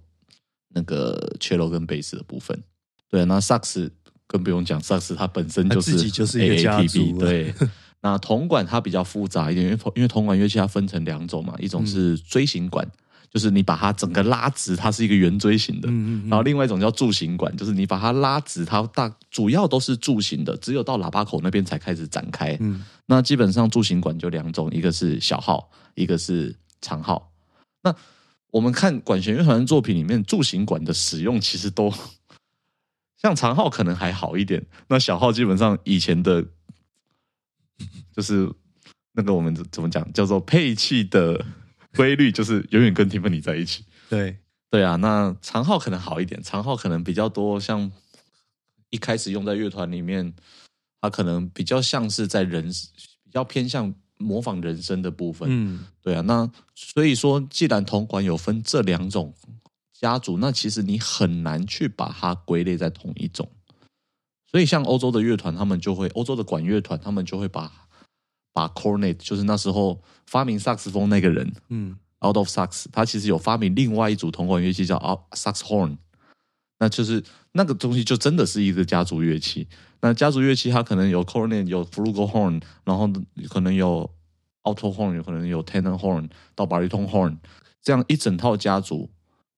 那个 cello 跟贝斯的部分。对，那萨克斯更不用讲，萨克斯它本身就是就是 A A T B。对，那铜管它比较复杂一点，因为因为铜管乐器它分成两种嘛，一种是锥形管，就是你把它整个拉直，它是一个圆锥形的。嗯嗯。然后另外一种叫柱形管，就是你把它拉直，它大主要都是柱形的，只有到喇叭口那边才开始展开。嗯。那基本上柱形管就两种，一个是小号。一个是长号，那我们看管弦乐团的作品里面，柱形管的使用其实都像长号可能还好一点，那小号基本上以前的，就是那个我们怎么讲叫做配器的规律，就是永远跟 Tiffany 在一起。对对啊，那长号可能好一点，长号可能比较多，像一开始用在乐团里面，它可能比较像是在人比较偏向。模仿人声的部分，嗯，对啊，那所以说，既然铜管有分这两种家族，那其实你很难去把它归类在同一种。所以，像欧洲的乐团，他们就会欧洲的管乐团，他们就会把把 cornet，就是那时候发明萨克斯风那个人，嗯，out of sax，他其实有发明另外一组铜管乐器叫 sax horn，那就是那个东西就真的是一个家族乐器。那家族乐器它可能有 cornet，有 flugelhorn，然后可能有 alto horn，有可能有 tenor horn 到 baritone horn，这样一整套家族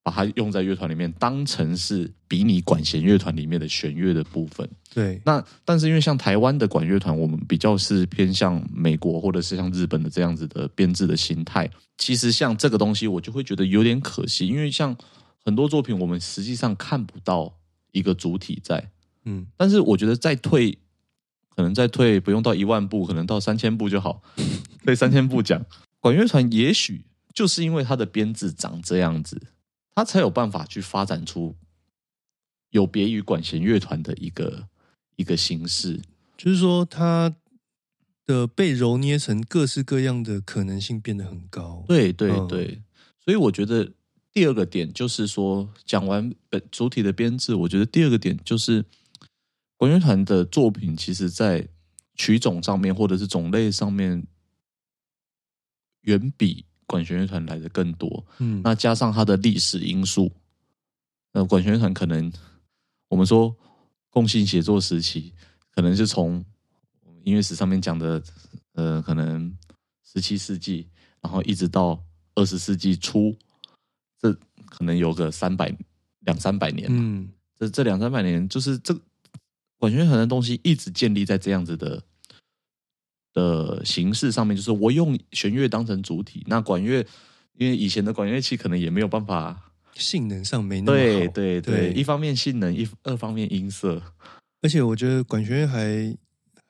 把它用在乐团里面，当成是比你管弦乐团里面的弦乐的部分。对。那但是因为像台湾的管乐团，我们比较是偏向美国或者是像日本的这样子的编制的心态。其实像这个东西，我就会觉得有点可惜，因为像很多作品，我们实际上看不到一个主体在。嗯，但是我觉得再退，可能再退不用到一万步，可能到三千步就好。对，三千步讲，管乐团也许就是因为它的编制长这样子，它才有办法去发展出有别于管弦乐团的一个一个形式，就是说他的被揉捏成各式各样的可能性变得很高。对对对，所以我觉得第二个点就是说，讲完本主体的编制，我觉得第二个点就是管乐团的作品，其实在曲种上面或者是种类上面，远比管弦乐团来的更多。嗯，那加上它的历史因素，呃，管弦乐团可能。我们说共性写作时期，可能是从音乐史上面讲的，呃，可能十七世纪，然后一直到二十世纪初，这可能有个三百两三百年。嗯，这这两三百年，就是这管弦乐团的东西一直建立在这样子的的形式上面，就是我用弦乐当成主体，那管乐，因为以前的管乐器可能也没有办法。性能上没那么好，对对对，一方面性能，一二方面音色，而且我觉得管弦乐还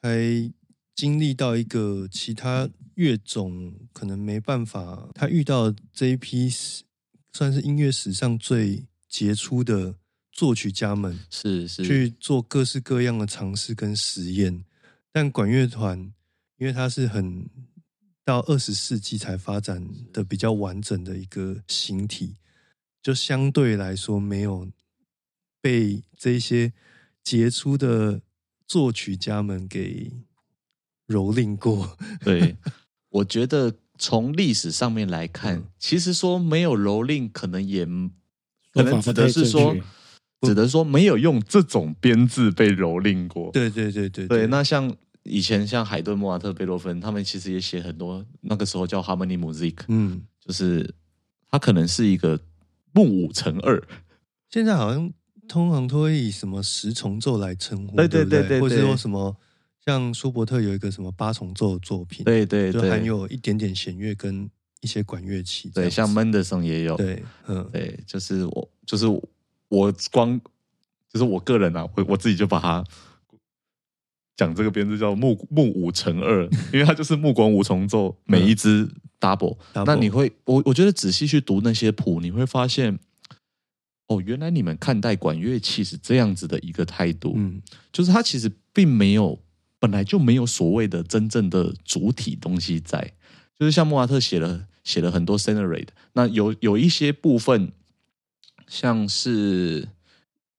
还经历到一个其他乐种可能没办法，他遇到这一批算是音乐史上最杰出的作曲家们，是是。去做各式各样的尝试跟实验，但管乐团因为它是很到二十世纪才发展的比较完整的一个形体。就相对来说，没有被这些杰出的作曲家们给蹂躏过。对，我觉得从历史上面来看，其实说没有蹂躏，可能也可能指的是说，只能说没有用这种编制被蹂躏过。对对对对对。那像以前像海顿、莫扎特、贝多芬，他们其实也写很多，那个时候叫 Harmony Music，嗯，就是它可能是一个。木五乘二，现在好像通常都会以什么十重奏来称呼，对对对对，或者说什么像舒伯特有一个什么八重奏的作品，对对，就含有一点点弦乐跟一些管乐器，对，像门德森也有，对，嗯，对，就是我就是我光就是我个人啊，我我自己就把它讲这个编制叫木木五乘二，因为它就是木管五重奏，每一只。double，那你会我我觉得仔细去读那些谱，你会发现，哦，原来你们看待管乐器是这样子的一个态度，嗯，就是它其实并没有本来就没有所谓的真正的主体东西在，就是像莫扎特写了写了很多 s e n a r t e 那有有一些部分像是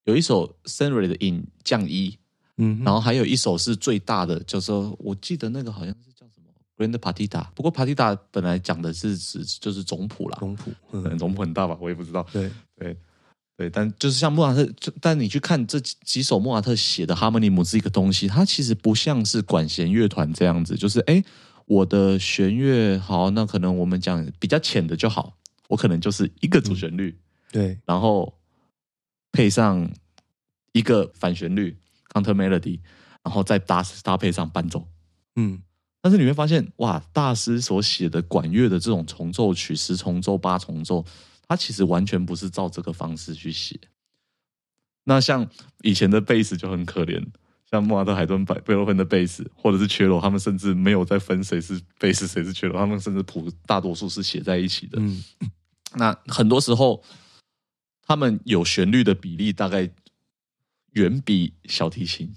有一首 s e n a r t e in 降一，嗯，然后还有一首是最大的，就是我记得那个好像是叫什么。Grand Partita，不过 Partita 本来讲的是指就是总谱啦，总谱，嗯，总谱很大吧？我也不知道。对对对，但就是像莫扎特，但你去看这几首莫扎特写的哈莫尼姆是一个东西，它其实不像是管弦乐团这样子，就是哎，我的弦乐好，那可能我们讲比较浅的就好，我可能就是一个主旋律，对，然后配上一个反旋律 counter melody，然后再搭搭配上伴奏，嗯。但是你会发现，哇，大师所写的管乐的这种重奏曲，十重奏、八重奏，他其实完全不是照这个方式去写。那像以前的贝斯就很可怜，像莫扎特、海顿、贝贝多芬的贝斯，或者是缺罗，他们甚至没有在分谁是贝斯，谁是缺罗，他们甚至谱大多数是写在一起的。嗯，那很多时候，他们有旋律的比例大概远比小提琴。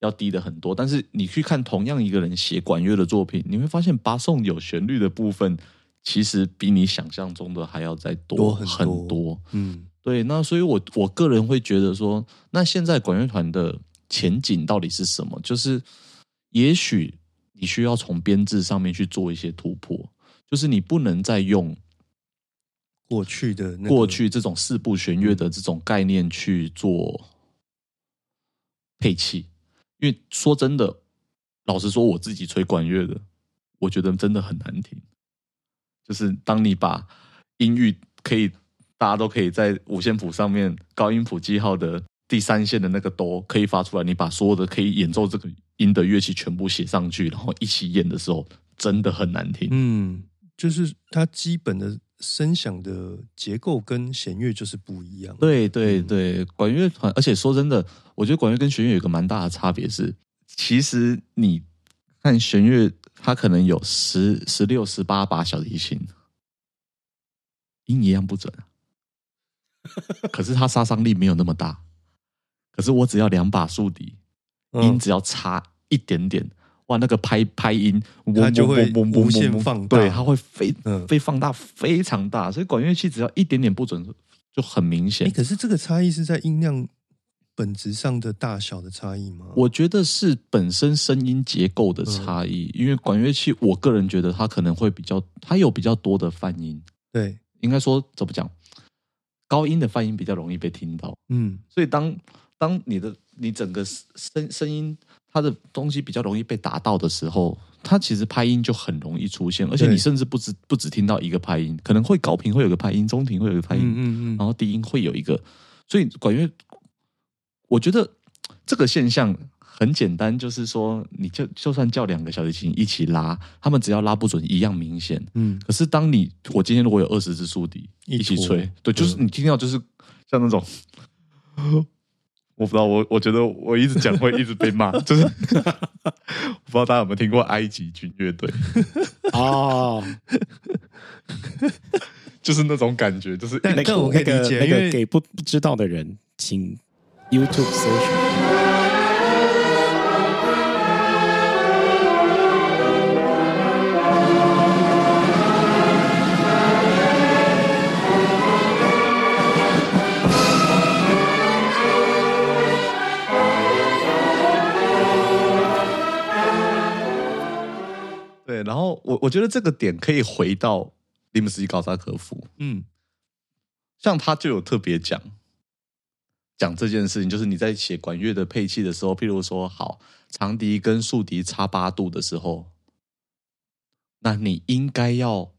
要低的很多，但是你去看同样一个人写管乐的作品，你会发现巴颂有旋律的部分，其实比你想象中的还要再多很多。嗯，对。那所以，我我个人会觉得说，那现在管乐团的前景到底是什么？就是也许你需要从编制上面去做一些突破，就是你不能再用过去的过去这种四部弦乐的这种概念去做配器。因为说真的，老实说，我自己吹管乐的，我觉得真的很难听。就是当你把音域可以，大家都可以在五线谱上面高音谱记号的第三线的那个哆可以发出来，你把所有的可以演奏这个音的乐器全部写上去，然后一起演的时候，真的很难听。嗯，就是它基本的。声响的结构跟弦乐就是不一样。对对对，管乐团，而且说真的，我觉得管乐跟弦乐有个蛮大的差别是，其实你看弦乐，它可能有十、十六、十八把小提琴，音一样不准，可是它杀伤力没有那么大。可是我只要两把竖笛，音只要差一点点，哇，那个拍拍音它就会无限放大，对，它会非被放大非常大，所以管乐器只要一点点不准就很明显。可是这个差异是在音量本质上的大小的差异吗？我觉得是本身声音结构的差异，因为管乐器，我个人觉得它可能会比较，它有比较多的泛音。对，应该说怎么讲？高音的泛音比较容易被听到，嗯，所以当当你的你整个声声音它的东西比较容易被打到的时候，它其实拍音就很容易出现，而且你甚至不止不止听到一个拍音，可能会高频会有个拍音，中频会有个拍音，嗯嗯，然后低音会有一个，所以管乐，我觉得这个现象。很简单，就是说，你就就算叫两个小提琴一起拉，他们只要拉不准一样明显。嗯，可是当你我今天如果有二十支竖笛一起吹，对，就是你听到就是像那种，我不知道，我我觉得我一直讲会一直被骂，就是我不知道大家有没有听过埃及军乐队哦，就是那种感觉，就是那个我可以理解，因为给不不知道的人，请 YouTube 搜寻。然后我我觉得这个点可以回到里姆斯基高萨科夫，嗯，像他就有特别讲讲这件事情，就是你在写管乐的配器的时候，譬如说好长笛跟竖笛差八度的时候，那你应该要，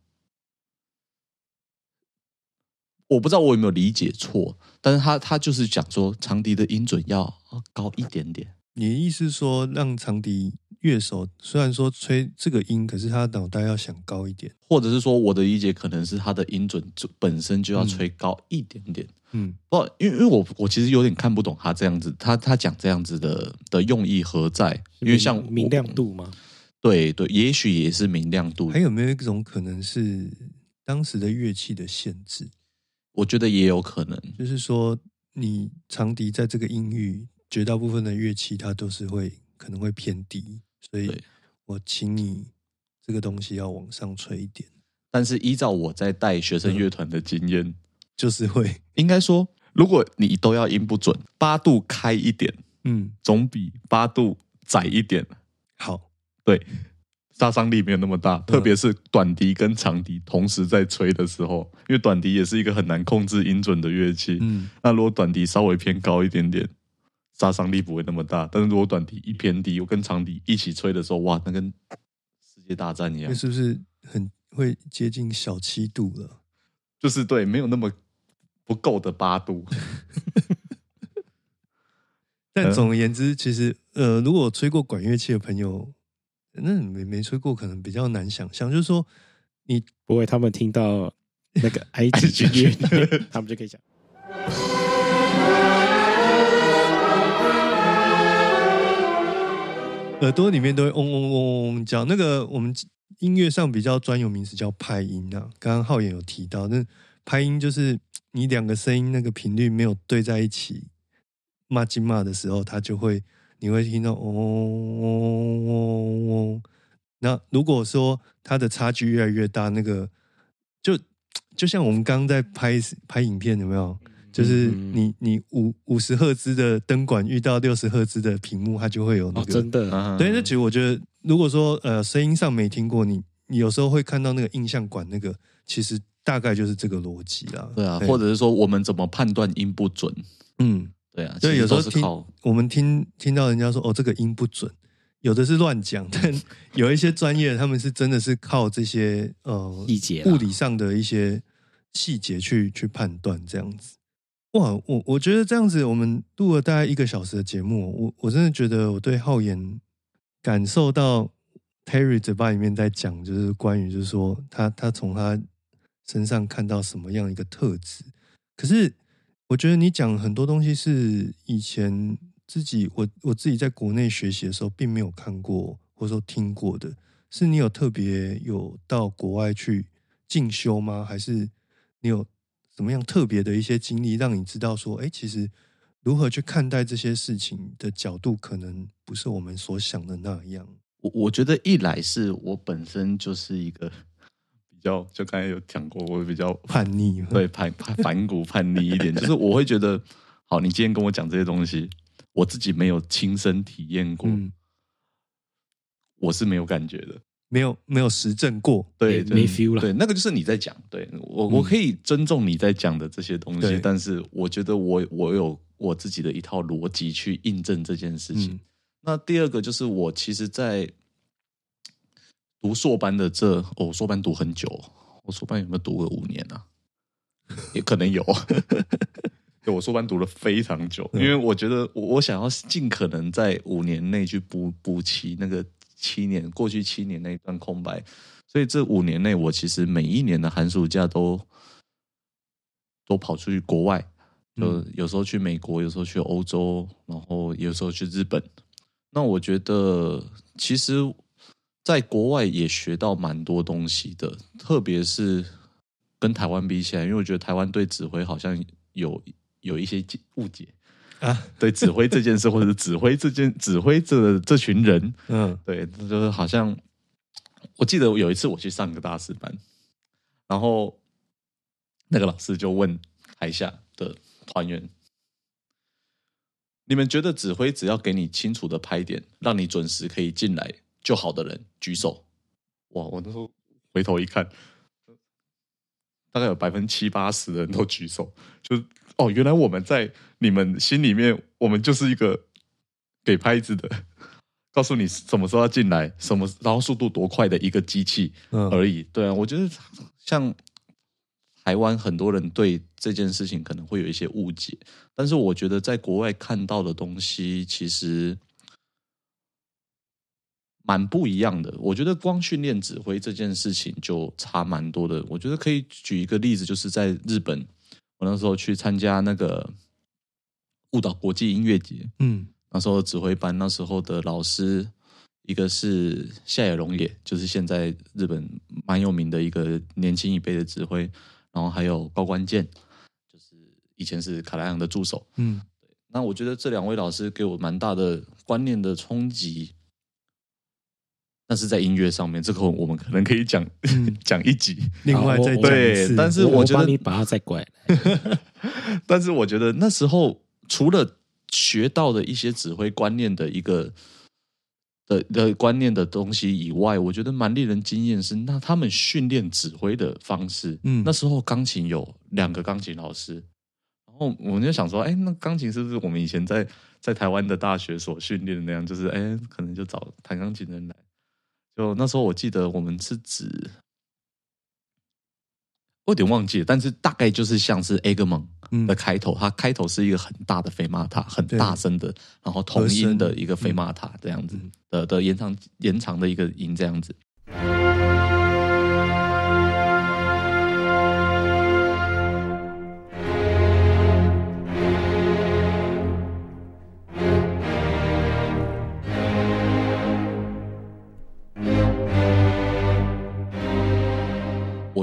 我不知道我有没有理解错，但是他他就是讲说长笛的音准要高一点点，你的意思说让长笛。乐手虽然说吹这个音，可是他脑袋要想高一点，或者是说我的理解可能是他的音准就本身就要吹高一点点。嗯，不，因为因为我我其实有点看不懂他这样子，他他讲这样子的的用意何在？因为像明亮度吗？对对，也许也是明亮度。还有没有一种可能是当时的乐器的限制？我觉得也有可能，就是说你长笛在这个音域，绝大部分的乐器它都是会可能会偏低。所以，我请你这个东西要往上吹一点。但是依照我在带学生乐团的经验，就是会应该说，如果你都要音不准，八度开一点，嗯，总比八度窄一点好。对，杀伤力没有那么大，特别是短笛跟长笛同时在吹的时候，因为短笛也是一个很难控制音准的乐器。嗯，那如果短笛稍微偏高一点点。杀伤力不会那么大，但是如果短笛一偏低，我跟长笛一起吹的时候，哇，那跟世界大战一样，是不是很会接近小七度了？就是对，没有那么不够的八度。但总而言之，其实呃，如果吹过管乐器的朋友，那没没吹过，可能比较难想象。就是说，你不会，他们听到那个 埃及乐，他们就可以讲。耳朵里面都会嗡嗡嗡嗡嗡叫，那个我们音乐上比较专有名词叫拍音啊。刚刚浩言有提到，那拍音就是你两个声音那个频率没有对在一起，骂金骂的时候，它就会你会听到嗡嗡嗡嗡。那如果说它的差距越来越大，那个就就像我们刚刚在拍拍影片，有没有？就是你你五五十赫兹的灯管遇到六十赫兹的屏幕，它就会有那个真的。对，那其实我觉得，如果说呃声音上没听过，你你有时候会看到那个印象管那个，其实大概就是这个逻辑啦。对啊，或者是说我们怎么判断音不准？嗯，对啊，所以有时候听我们听听到人家说哦这个音不准，有的是乱讲，但有一些专业他们是真的是靠这些呃细节物理上的一些细节去去判断这样子。哇，我我觉得这样子，我们录了大概一个小时的节目，我我真的觉得我对浩言感受到 Terry 嘴巴里面在讲，就是关于就是说他他从他身上看到什么样一个特质。可是我觉得你讲很多东西是以前自己我我自己在国内学习的时候并没有看过或者说听过的，是你有特别有到国外去进修吗？还是你有？怎么样特别的一些经历，让你知道说，哎，其实如何去看待这些事情的角度，可能不是我们所想的那样。我我觉得一来是我本身就是一个 比较，就刚才有讲过，我比较叛逆，对叛叛反骨叛逆一点，就是我会觉得，好，你今天跟我讲这些东西，我自己没有亲身体验过，我是没有感觉的，没有没有实证过，对，没 feel 了，对，那个就是你在讲，对我我可以尊重你在讲的这些东西，但是我觉得我我有我自己的一套逻辑去印证这件事情。那第二个就是我其实，在读硕班的这，哦，硕班读很久，我硕班有没有读个五年啊？也可能有，对，我硕班读了非常久，因为我觉得我我想要尽可能在五年内去补补齐那个七年过去七年那一段空白，所以这五年内，我其实每一年的寒暑假都都跑出去国外，就有时候去美国，有时候去欧洲，然后有时候去日本。那我觉得，其实，在国外也学到蛮多东西的，特别是跟台湾比起来，因为我觉得台湾对指挥好像有有一些误解 啊，对指挥这件事，或者是指挥这件指挥这这群人，嗯，对，就是好像，我记得有一次我去上个大师班，然后那个老师就问台下的团员。你们觉得指挥只要给你清楚的拍点，让你准时可以进来就好的人举手。哇！我那时候回头一看，大概有百分之七八十的人都举手。就哦，原来我们在你们心里面，我们就是一个给拍子的，告诉你什么时候要进来，什么然后速度多快的一个机器而已。对啊，我觉得像。台湾很多人对这件事情可能会有一些误解，但是我觉得在国外看到的东西其实蛮不一样的。我觉得光训练指挥这件事情就差蛮多的。我觉得可以举一个例子，就是在日本，我那时候去参加那个舞蹈国际音乐节，嗯，那时候指挥班那时候的老师，一个是夏野龙也，就是现在日本蛮有名的一个年轻一辈的指挥。然后还有高关健，就是以前是卡莱昂的助手。嗯，对。那我觉得这两位老师给我蛮大的观念的冲击。但是在音乐上面，这个我们可能可以讲 讲一集，另外再对。但是我觉得你把它再拐。但是我觉得那时候除了学到的一些指挥观念的一个。的的观念的东西以外，我觉得蛮令人惊艳是那他们训练指挥的方式。嗯，那时候钢琴有两个钢琴老师，然后我们就想说，哎，那钢琴是不是我们以前在在台湾的大学所训练的那样？就是哎，可能就找弹钢琴的人来。就那时候我记得我们是指。我有点忘记了，但是大概就是像是 Eggman 的开头，它开头是一个很大的飞马塔，很大声的，然后同音的一个飞马塔这样子的的延长延长的一个音这样子。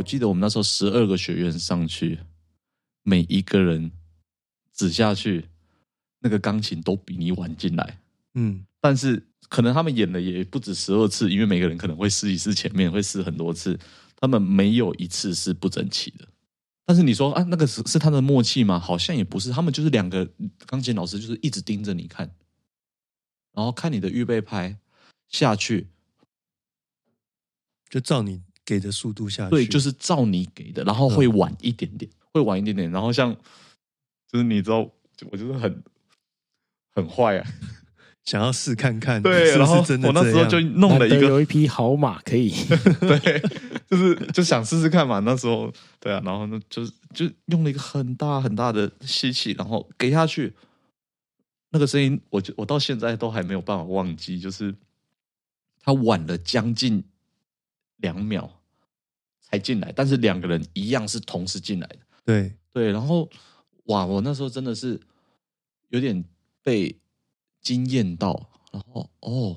记得我们那时候十二个学院上去，每一个人指下去，那个钢琴都比你晚进来。嗯，但是可能他们演了也不止十二次，因为每个人可能会试一试前面，会试很多次，他们没有一次是不整齐的。但是你说啊，那个是是他的默契吗？好像也不是，他们就是两个钢琴老师，就是一直盯着你看，然后看你的预备拍下去，就照你。给的速度下去，对，就是照你给的，然后会晚一点点，会晚一点点。然后像，就是你知道，我就是很很坏啊，想要试看看。对，然后我那时候就弄了一个，有一匹好马可以，对，就是就想试试看嘛。那时候，对啊，然后呢，就是就用了一个很大很大的吸气，然后给下去，那个声音，我就我到现在都还没有办法忘记，就是它晚了将近两秒。才进来，但是两个人一样是同时进来的。对对，然后哇，我那时候真的是有点被惊艳到，然后哦，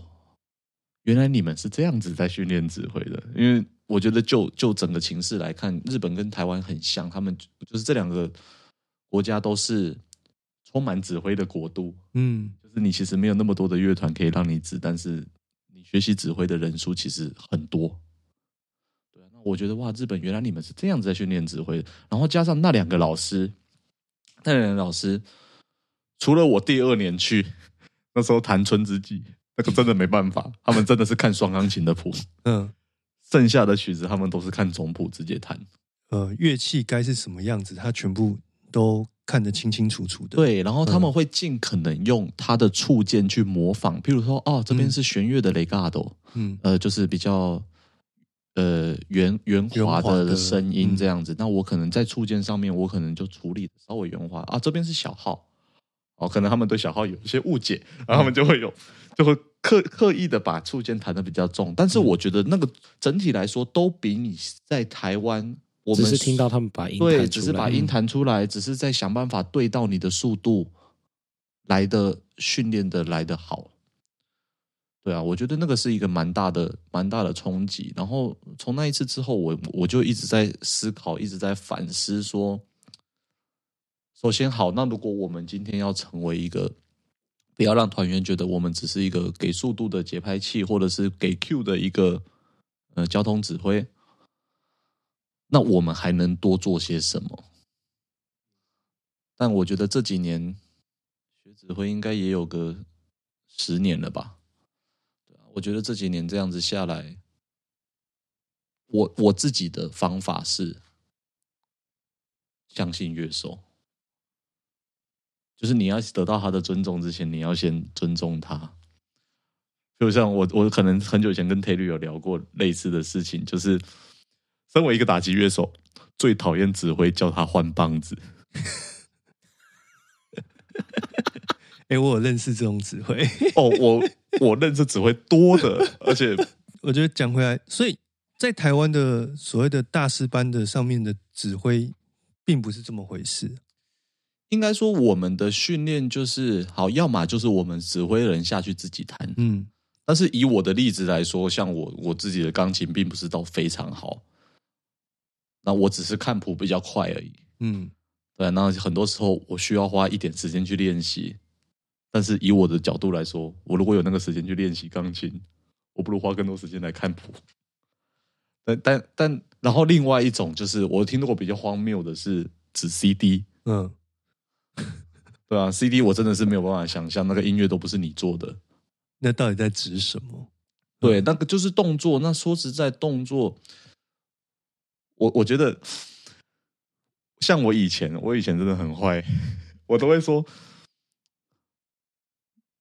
原来你们是这样子在训练指挥的。因为我觉得就就整个情势来看，日本跟台湾很像，他们就是这两个国家都是充满指挥的国度，嗯，就是你其实没有那么多的乐团可以让你指，但是你学习指挥的人数其实很多。我觉得哇，日本原来你们是这样子在训练指挥，然后加上那两个老师，那两个老师，除了我第二年去那时候弹《春之祭》，那个真的没办法，他们真的是看双钢琴的谱，嗯，剩下的曲子他们都是看总谱直接弹。呃，乐器该是什么样子，他全部都。看得清清楚楚的，对，然后他们会尽可能用他的触键去模仿，譬如说，哦，这边是弦乐的雷嘎多，嗯，呃，就是比较呃圆圆滑的声音这样子。那我可能在触键上面，我可能就处理稍微圆滑啊。这边是小号，哦，可能他们对小号有一些误解，然后他们就会有就会刻刻意的把触键弹的比较重。但是我觉得那个整体来说，都比你在台湾。我们是听到他们把音对，只是把音弹出来，只是在想办法对到你的速度来的训练的来的好。对啊，我觉得那个是一个蛮大的、蛮大的冲击。然后从那一次之后，我我就一直在思考，一直在反思，说：首先好，那如果我们今天要成为一个，不要让团员觉得我们只是一个给速度的节拍器，或者是给 Q 的一个呃交通指挥。那我们还能多做些什么？但我觉得这几年学指挥应该也有个十年了吧？我觉得这几年这样子下来，我我自己的方法是相信乐手，就是你要得到他的尊重之前，你要先尊重他。就像我，我可能很久以前跟 Terry 有聊过类似的事情，就是。身为一个打击乐手，最讨厌指挥叫他换棒子。哎，我有认识这种指挥哦，我我认识指挥多的，而且 我觉得讲回来，所以在台湾的所谓的大师班的上面的指挥，并不是这么回事。应该说，我们的训练就是好，要么就是我们指挥人下去自己弹，嗯。但是以我的例子来说，像我我自己的钢琴，并不是到非常好。那我只是看谱比较快而已，嗯，对。那很多时候我需要花一点时间去练习，但是以我的角度来说，我如果有那个时间去练习钢琴，我不如花更多时间来看谱。但但但，然后另外一种就是我听到过比较荒谬的是指 CD，嗯，对啊，CD 我真的是没有办法想象那个音乐都不是你做的，那到底在指什么？对，那个就是动作。那说实在，动作。我我觉得，像我以前，我以前真的很坏，我都会说，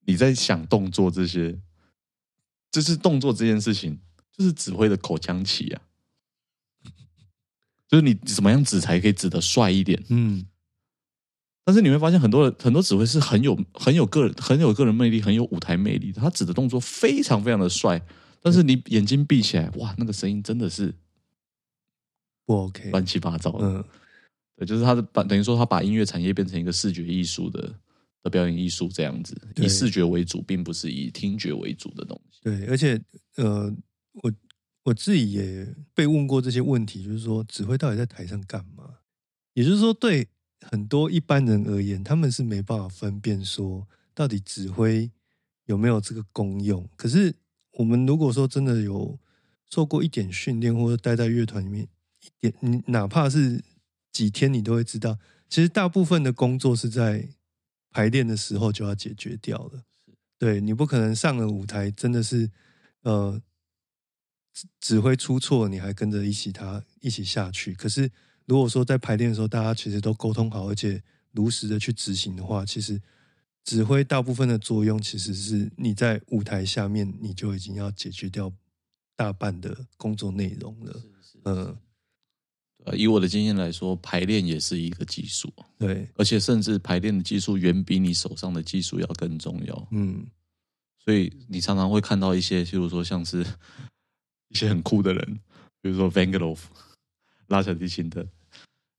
你在想动作这些，就是动作这件事情，就是指挥的口腔期啊，就是你怎么样指才可以指的帅一点，嗯，但是你会发现，很多人很多指挥是很有很有个人很有个人魅力，很有舞台魅力的，他指的动作非常非常的帅，但是你眼睛闭起来，哇，那个声音真的是。不 OK，乱七八糟的。嗯，对，就是他的把等于说他把音乐产业变成一个视觉艺术的的表演艺术这样子，以视觉为主，并不是以听觉为主的东西。对，而且呃，我我自己也被问过这些问题，就是说指挥到底在台上干嘛？也就是说，对很多一般人而言，他们是没办法分辨说到底指挥有没有这个功用。可是我们如果说真的有受过一点训练，或者待在乐团里面。也你哪怕是几天，你都会知道，其实大部分的工作是在排练的时候就要解决掉了。对你不可能上了舞台，真的是呃指挥出错，你还跟着一起他一起下去。可是如果说在排练的时候，大家其实都沟通好，而且如实的去执行的话，其实指挥大部分的作用，其实是你在舞台下面，你就已经要解决掉大半的工作内容了。嗯。以我的经验来说，排练也是一个技术，对，而且甚至排练的技术远比你手上的技术要更重要。嗯，所以你常常会看到一些，譬如说像是一些很酷的人，比如说 Van g l o f 拉小提琴的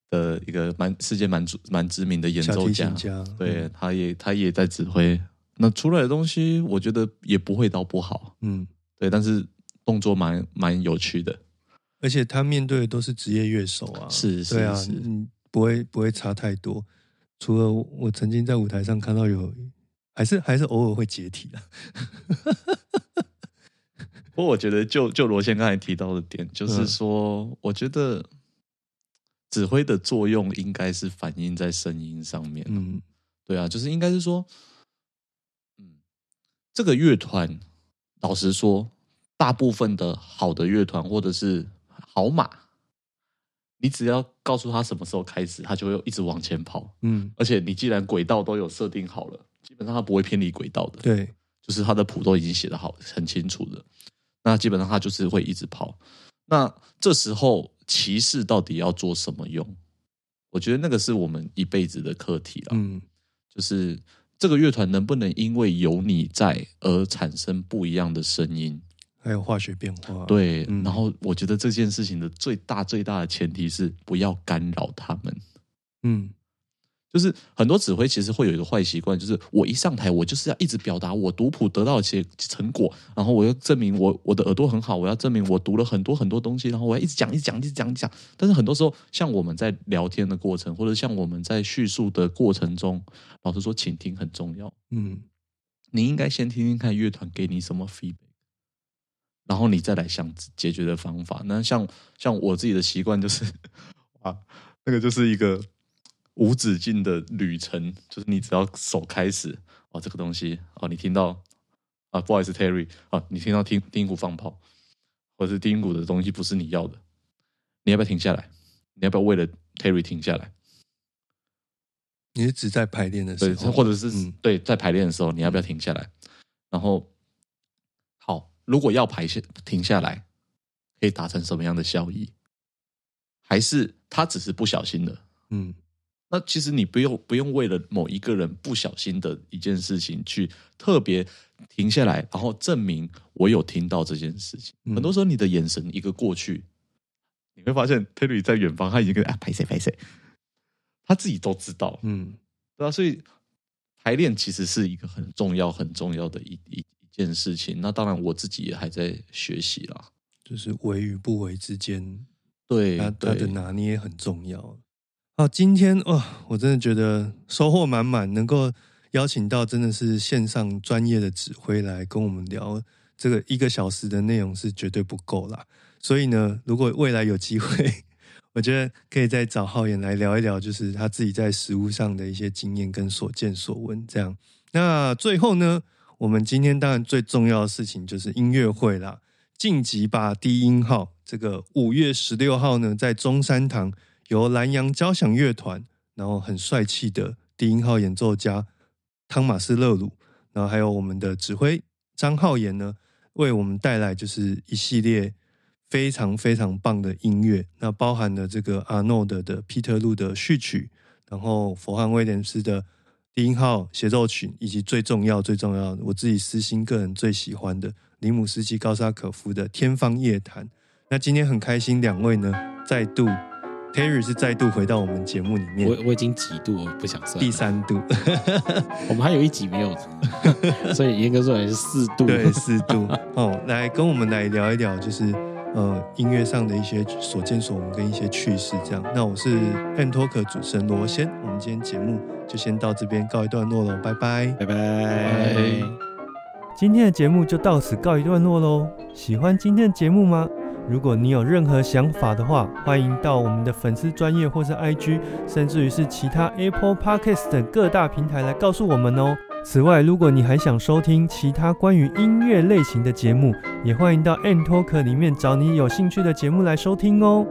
的一个蛮世界蛮蛮知名的演奏家，对，他也他也在指挥，那出来的东西我觉得也不会到不好，嗯，对，但是动作蛮蛮有趣的。而且他面对的都是职业乐手啊，是，对啊，嗯，不会不会差太多。除了我曾经在舞台上看到有，还是还是偶尔会解体的。不过我觉得，就就罗先刚才提到的点，就是说，我觉得指挥的作用应该是反映在声音上面。嗯，对啊，就是应该是说，嗯，这个乐团，老实说，大部分的好的乐团或者是好马，你只要告诉他什么时候开始，他就会一直往前跑。嗯，而且你既然轨道都有设定好了，基本上他不会偏离轨道的。对，就是他的谱都已经写的好，很清楚的。那基本上他就是会一直跑。那这时候骑士到底要做什么用？我觉得那个是我们一辈子的课题了。嗯，就是这个乐团能不能因为有你在而产生不一样的声音，还有化学变化。对，然后我觉得这件事情的最大最大的前提是不要干扰他们。嗯。就是很多指挥其实会有一个坏习惯，就是我一上台，我就是要一直表达我读谱得到的些成果，然后我要证明我我的耳朵很好，我要证明我读了很多很多东西，然后我要一直讲一直讲一直讲讲。但是很多时候，像我们在聊天的过程，或者像我们在叙述的过程中，老师说，倾听很重要。嗯，你应该先听听看乐团给你什么 feedback，然后你再来想解决的方法。那像像我自己的习惯就是，啊，那个就是一个。无止境的旅程，就是你只要手开始哦，这个东西哦，你听到啊，不好意思，Terry 啊，你听到听丁鼓放炮，或者是丁鼓的东西不是你要的，你要不要停下来？你要不要为了 Terry 停下来？你是指在排练的时候，或者是对在排练的时候，你要不要停下来？然后好，如果要排下停下来，可以达成什么样的效益？还是他只是不小心的？嗯。那其实你不用不用为了某一个人不小心的一件事情去特别停下来，然后证明我有听到这件事情。很多时候你的眼神一个过去，你会发现 Terry 在远方，他已经跟啊拍谁拍谁，他自己都知道。嗯，对啊，所以排练其实是一个很重要很重要的一一一件事情。那当然我自己也还在学习啦，就是为与不为之间，对他他的拿捏很重要。哦，今天哇，我真的觉得收获满满，能够邀请到真的是线上专业的指挥来跟我们聊这个一个小时的内容是绝对不够啦。所以呢，如果未来有机会，我觉得可以再找浩言来聊一聊，就是他自己在实物上的一些经验跟所见所闻。这样，那最后呢，我们今天当然最重要的事情就是音乐会啦，晋级吧低音号，这个五月十六号呢，在中山堂。由南洋交响乐团，然后很帅气的低音号演奏家汤马斯勒鲁，然后还有我们的指挥张浩言呢，为我们带来就是一系列非常非常棒的音乐。那包含了这个阿诺德的皮特路的序曲，然后佛汉威廉斯的低音号协奏曲，以及最重要最重要的我自己私心个人最喜欢的林姆斯基高沙可夫的天方夜谭。那今天很开心，两位呢再度。Terry 是再度回到我们节目里面，我我已经几度我不想算，第三度，我们还有一集没有，所以严格说来是四度，对，四度。哦，来跟我们来聊一聊，就是呃音乐上的一些所见所闻跟一些趣事，这样。那我是 N Talk 主持人罗先，我们今天节目就先到这边告一段落喽，拜拜，拜拜。今天的节目就到此告一段落喽，喜欢今天的节目吗？如果你有任何想法的话，欢迎到我们的粉丝专业或是 IG，甚至于是其他 Apple Podcast 等各大平台来告诉我们哦。此外，如果你还想收听其他关于音乐类型的节目，也欢迎到 N Talk 里面找你有兴趣的节目来收听哦。